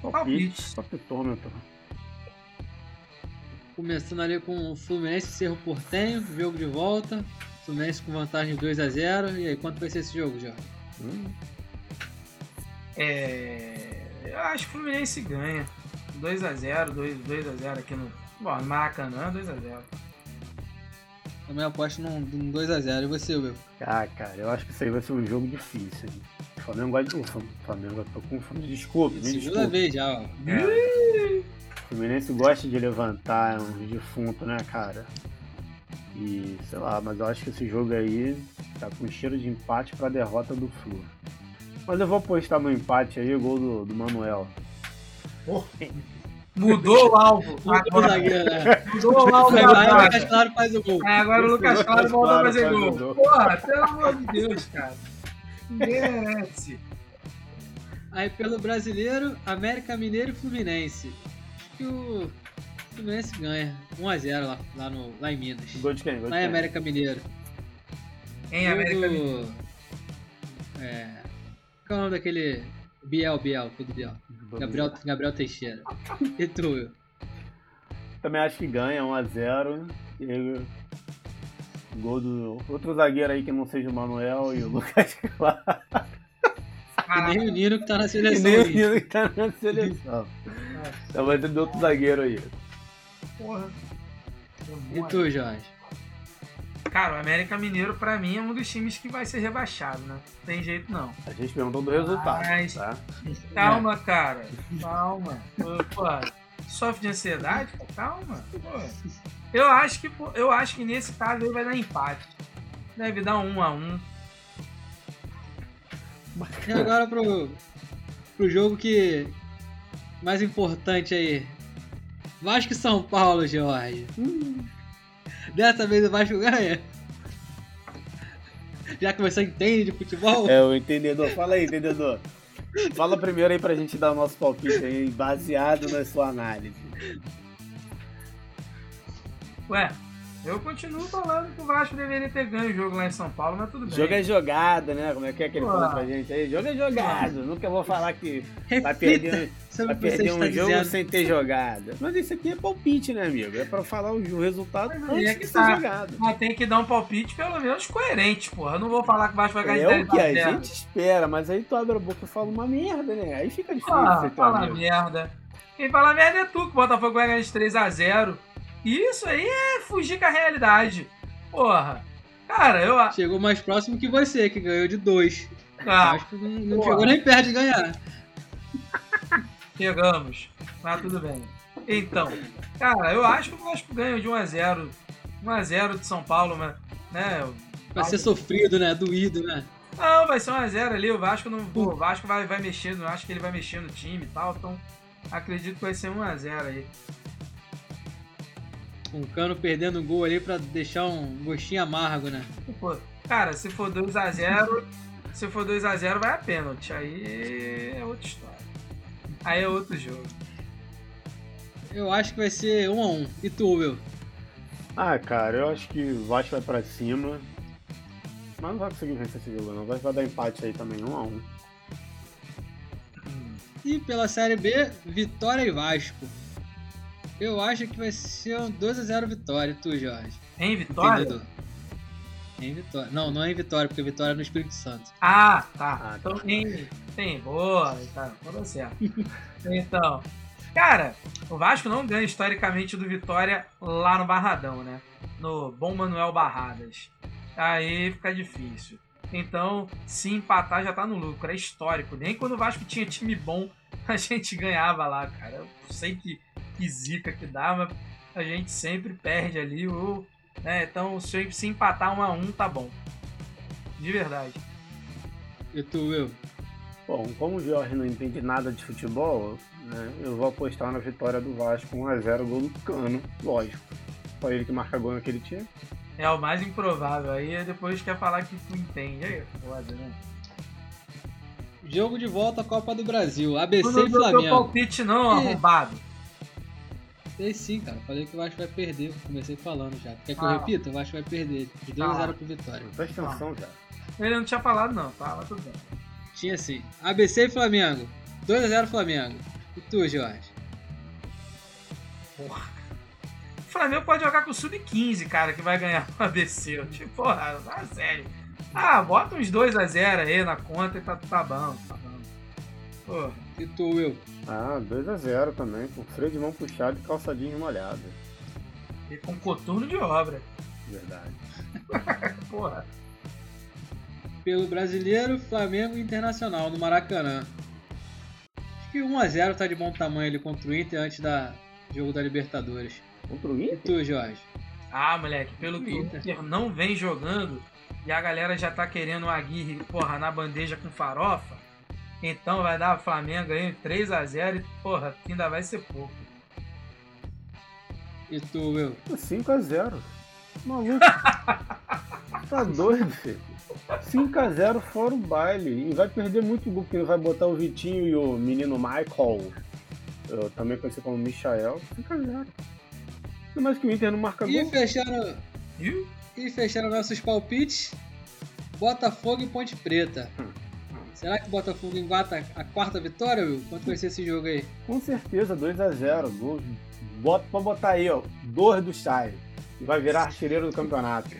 Palpite. Palpitômetro. Começando ali com o Fluminense Cerro Portenho, jogo de volta. Fluminense com vantagem 2 a 0 E aí, quanto vai ser esse jogo, Jorge? Hum, É, eu acho que o Fluminense ganha. 2x0, 2x0 aqui no. Bom, no Maracanã, 2x0. Também aposto num, num 2 a 0 E você, Will? Ah, cara, eu acho que isso aí vai ser um jogo difícil. hein? O Flamengo gosta de. O Flam- Flamengo, tô com fome. Desculpe, me Segunda desculpe. vez já, ó. O Fluminense gosta de levantar um defunto, né, cara? E, sei lá, mas eu acho que esse jogo aí tá com cheiro de empate pra derrota do Flu. Mas eu vou apostar no empate aí, o gol do, do Manuel. Mudou o alvo. Mudou Agora, zagueiro, né? mudou o alvo Aí da o Lucas. Claro faz o gol. É, agora o Lucas Claro voltou a fazer gol. gol. Porra, pelo amor de Deus, cara. Merece. Aí pelo brasileiro, América Mineiro e Fluminense. Acho que o Fluminense ganha. 1x0 lá, lá, no, lá em Minas. Gol de quem? Gol de Lá em quem? América Mineiro. Em América Mineiro. É. Qual é o nome daquele. Biel, Biel, tudo Biel. Gabriel, Gabriel Teixeira. E tu? Também acho que ganha 1x0. E gol do outro zagueiro aí que não seja o Manuel e o Lucas Claro. E nem o Nino que tá na E seleção. nem o. Nino que tá na seleção. Então vai ter outro zagueiro aí. Porra. E tu, Jorge? Cara, o América Mineiro, pra mim, é um dos times que vai ser rebaixado, né? Não tem jeito não. A gente perguntou do resultado, Mas- tá? Calma, cara. Calma. Pô, sofre de ansiedade? Calma. Pô. Eu acho que eu acho que nesse caso aí vai dar empate. Deve dar um a um. E agora pro, pro jogo que. Mais importante aí. Vasco e São Paulo, Jorge. Dessa vez o Vasco ganha. Já que você entende de futebol. É, o entendedor. Fala aí, entendedor. Fala primeiro aí pra gente dar o nosso palpite aí, baseado na sua análise. Ué, eu continuo falando que o Vasco deveria ter ganho o jogo lá em São Paulo, mas tudo bem. Jogo é jogada, né? Como é que é que ele Pô. fala pra gente aí? Jogo é jogado. Nunca vou falar que vai perder, vai você perder um jogo dizendo. sem ter jogado. Mas isso aqui é palpite, né, amigo? É pra falar o o resultado Mas antes é de que ser tá. jogado. Mas tem que dar um palpite pelo menos coerente, porra. Eu não vou falar que o Vasco vai ganhar É o que 10 a a 0. gente espera, mas aí tu abre a boca e fala uma merda, né? Aí fica difícil Ah, ser teu fala amigo. merda. Quem fala merda é tu, que o Botafogo vai ganhar de 3x0. Isso aí é fugir com a realidade. Porra. Cara, eu acho. Chegou mais próximo que você, que ganhou de dois. Ah, Acho que não, não chegou nem perto de ganhar. chegamos. Mas tudo bem. Então, cara, eu acho que o Vasco ganha de 1x0. 1x0 de São Paulo, mas, né? Vai ser sofrido, né? Doído, né? Não, vai ser 1x0 ali. O Vasco não. O Vasco vai, vai mexer, não acho que ele vai mexer no time e tal. Então, acredito que vai ser 1x0 aí. Um cano perdendo um gol ali pra deixar um gostinho amargo, né? Pô, cara, se for 2x0, se for 2x0 vai a pênalti. Aí é outra história. Aí é outro jogo. Eu acho que vai ser um a um. E tu, Will? Ah, cara, eu acho que o Vasco vai pra cima. Mas não vai conseguir vencer esse jogo, não. Vai vai dar empate aí também, um a um. E pela Série B, Vitória e Vasco. Eu acho que vai ser um 2x0 Vitória. Tu, Jorge? Em Vitória? Entendedor. Em Vitória. Não, não é em Vitória, porque Vitória é no Espírito Santo. Ah, tá. Ah, então tem, tem boa, tá, tudo certo. Então, cara, o Vasco não ganha historicamente do Vitória lá no Barradão, né? No Bom Manuel Barradas. Aí fica difícil. Então, se empatar já tá no lucro, é histórico. Nem quando o Vasco tinha time bom, a gente ganhava lá, cara. Eu sei que, que zica que dava, a gente sempre perde ali. Ou, né? Então, se, se empatar um a um, tá bom. De verdade. E tu, Will? Bom, como o Jorge não entende nada de futebol, né, eu vou apostar na vitória do Vasco 1x0 gol do Cano, lógico. Só ele que marca gol naquele time. É o mais improvável. Aí depois quer falar que tu entende. Aí, é foda, né? Jogo de volta à Copa do Brasil. ABC Tu não e Flamengo. palpite não, arrombado. Sei sim, cara. Falei que o Vasco vai perder. Comecei falando já. Quer que Ah. eu repita? O Vasco vai perder. De 2x0 pro Vitória. Presta atenção, cara. Ele não tinha falado não, tá? Mas tudo bem. Tinha sim. ABC e Flamengo. 2x0 Flamengo. E tu, Jorge? Porra. O Flamengo pode jogar com o Sub-15, cara, que vai ganhar o ABC. Eu, Tipo, porra, ah, sério. Ah, bota uns 2x0 aí na conta e tá, tá bom, tá bom. Porra. E tu, Will? Ah, 2x0 também, com freio de mão puxado e calçadinho molhado. E com coturno de obra. Verdade. Porra. Pelo brasileiro, Flamengo e Internacional no Maracanã. Acho que 1x0 tá de bom tamanho ali contra o Inter antes da jogo da Libertadores. Contra o E Inter? tu, Jorge? Ah, moleque, pelo que o Inter. Inter não vem jogando e a galera já tá querendo o Aguirre, porra, na bandeja com farofa, então vai dar Flamengo aí 3x0 e, porra, ainda vai ser pouco. E tu, Will? 5x0. Maluco. tá doido, filho. 5x0 fora o baile. E vai perder muito gol, porque ele vai botar o Vitinho e o menino Michael. Eu também conhecido como Michael. 5x0. Ainda mais que o Inter não marca E gol. fecharam, e fecharam nossos palpites. Botafogo e Ponte Preta. Será que o Botafogo engata a quarta vitória, Will? Quanto vai ser esse jogo aí? Com certeza, 2x0. Gol. Bota pra botar aí, ó. Dois do Chay. E vai virar artilheiro do campeonato.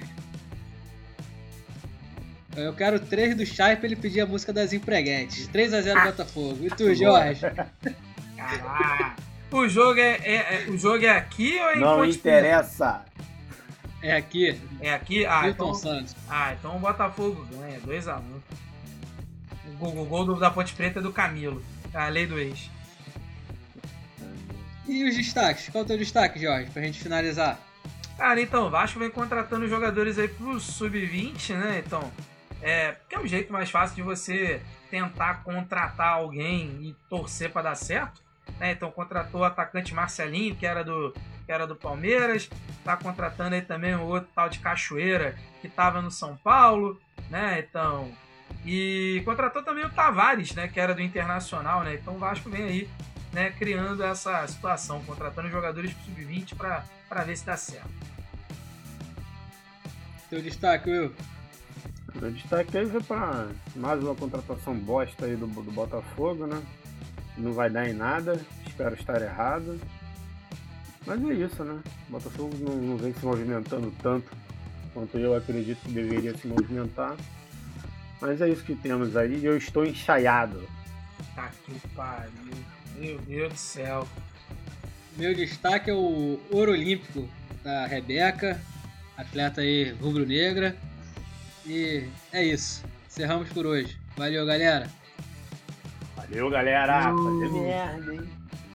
Eu quero três do Chay pra ele pedir a música das empreguetes. 3x0 Botafogo. E tu, Jorge? Caraca. O jogo é, é- é- o jogo é aqui ou é em Não Ponte interessa. É aqui, É aqui? Ah, Milton então, Santos. ah, então o Botafogo ganha, 2x1. O gol, gol do- da Ponte Preta é do Camilo. A lei do ex. E os destaques? Qual é o teu destaque, Jorge, pra gente finalizar? Cara, então, o Vasco vem contratando jogadores aí pro Sub-20, né? Então, é, que é o jeito mais fácil de você tentar contratar alguém e torcer pra dar certo. né? Então contratou o atacante Marcelinho, que era do, que era do Palmeiras. Tá contratando aí também o outro tal de Cachoeira, que estava no São Paulo, né? Então. E contratou também o Tavares, né? Que era do Internacional, né? Então o Vasco vem aí, né? Criando essa situação, contratando jogadores sub-20 para ver se dá certo. Teu destaque, Will? O destaque aí foi para mais uma contratação bosta aí do, do Botafogo, né? Não vai dar em nada, espero estar errado. Mas é isso, né? O Botafogo não, não vem se movimentando tanto quanto eu acredito que deveria se movimentar. Mas é isso que temos aí e eu estou enxaiado. Tá que pariu. Meu Deus do céu. Meu destaque é o ouro olímpico da Rebeca, atleta aí rubro-negra. E é isso. Encerramos por hoje. Valeu, galera. Valeu, galera. Fazer merda, hein?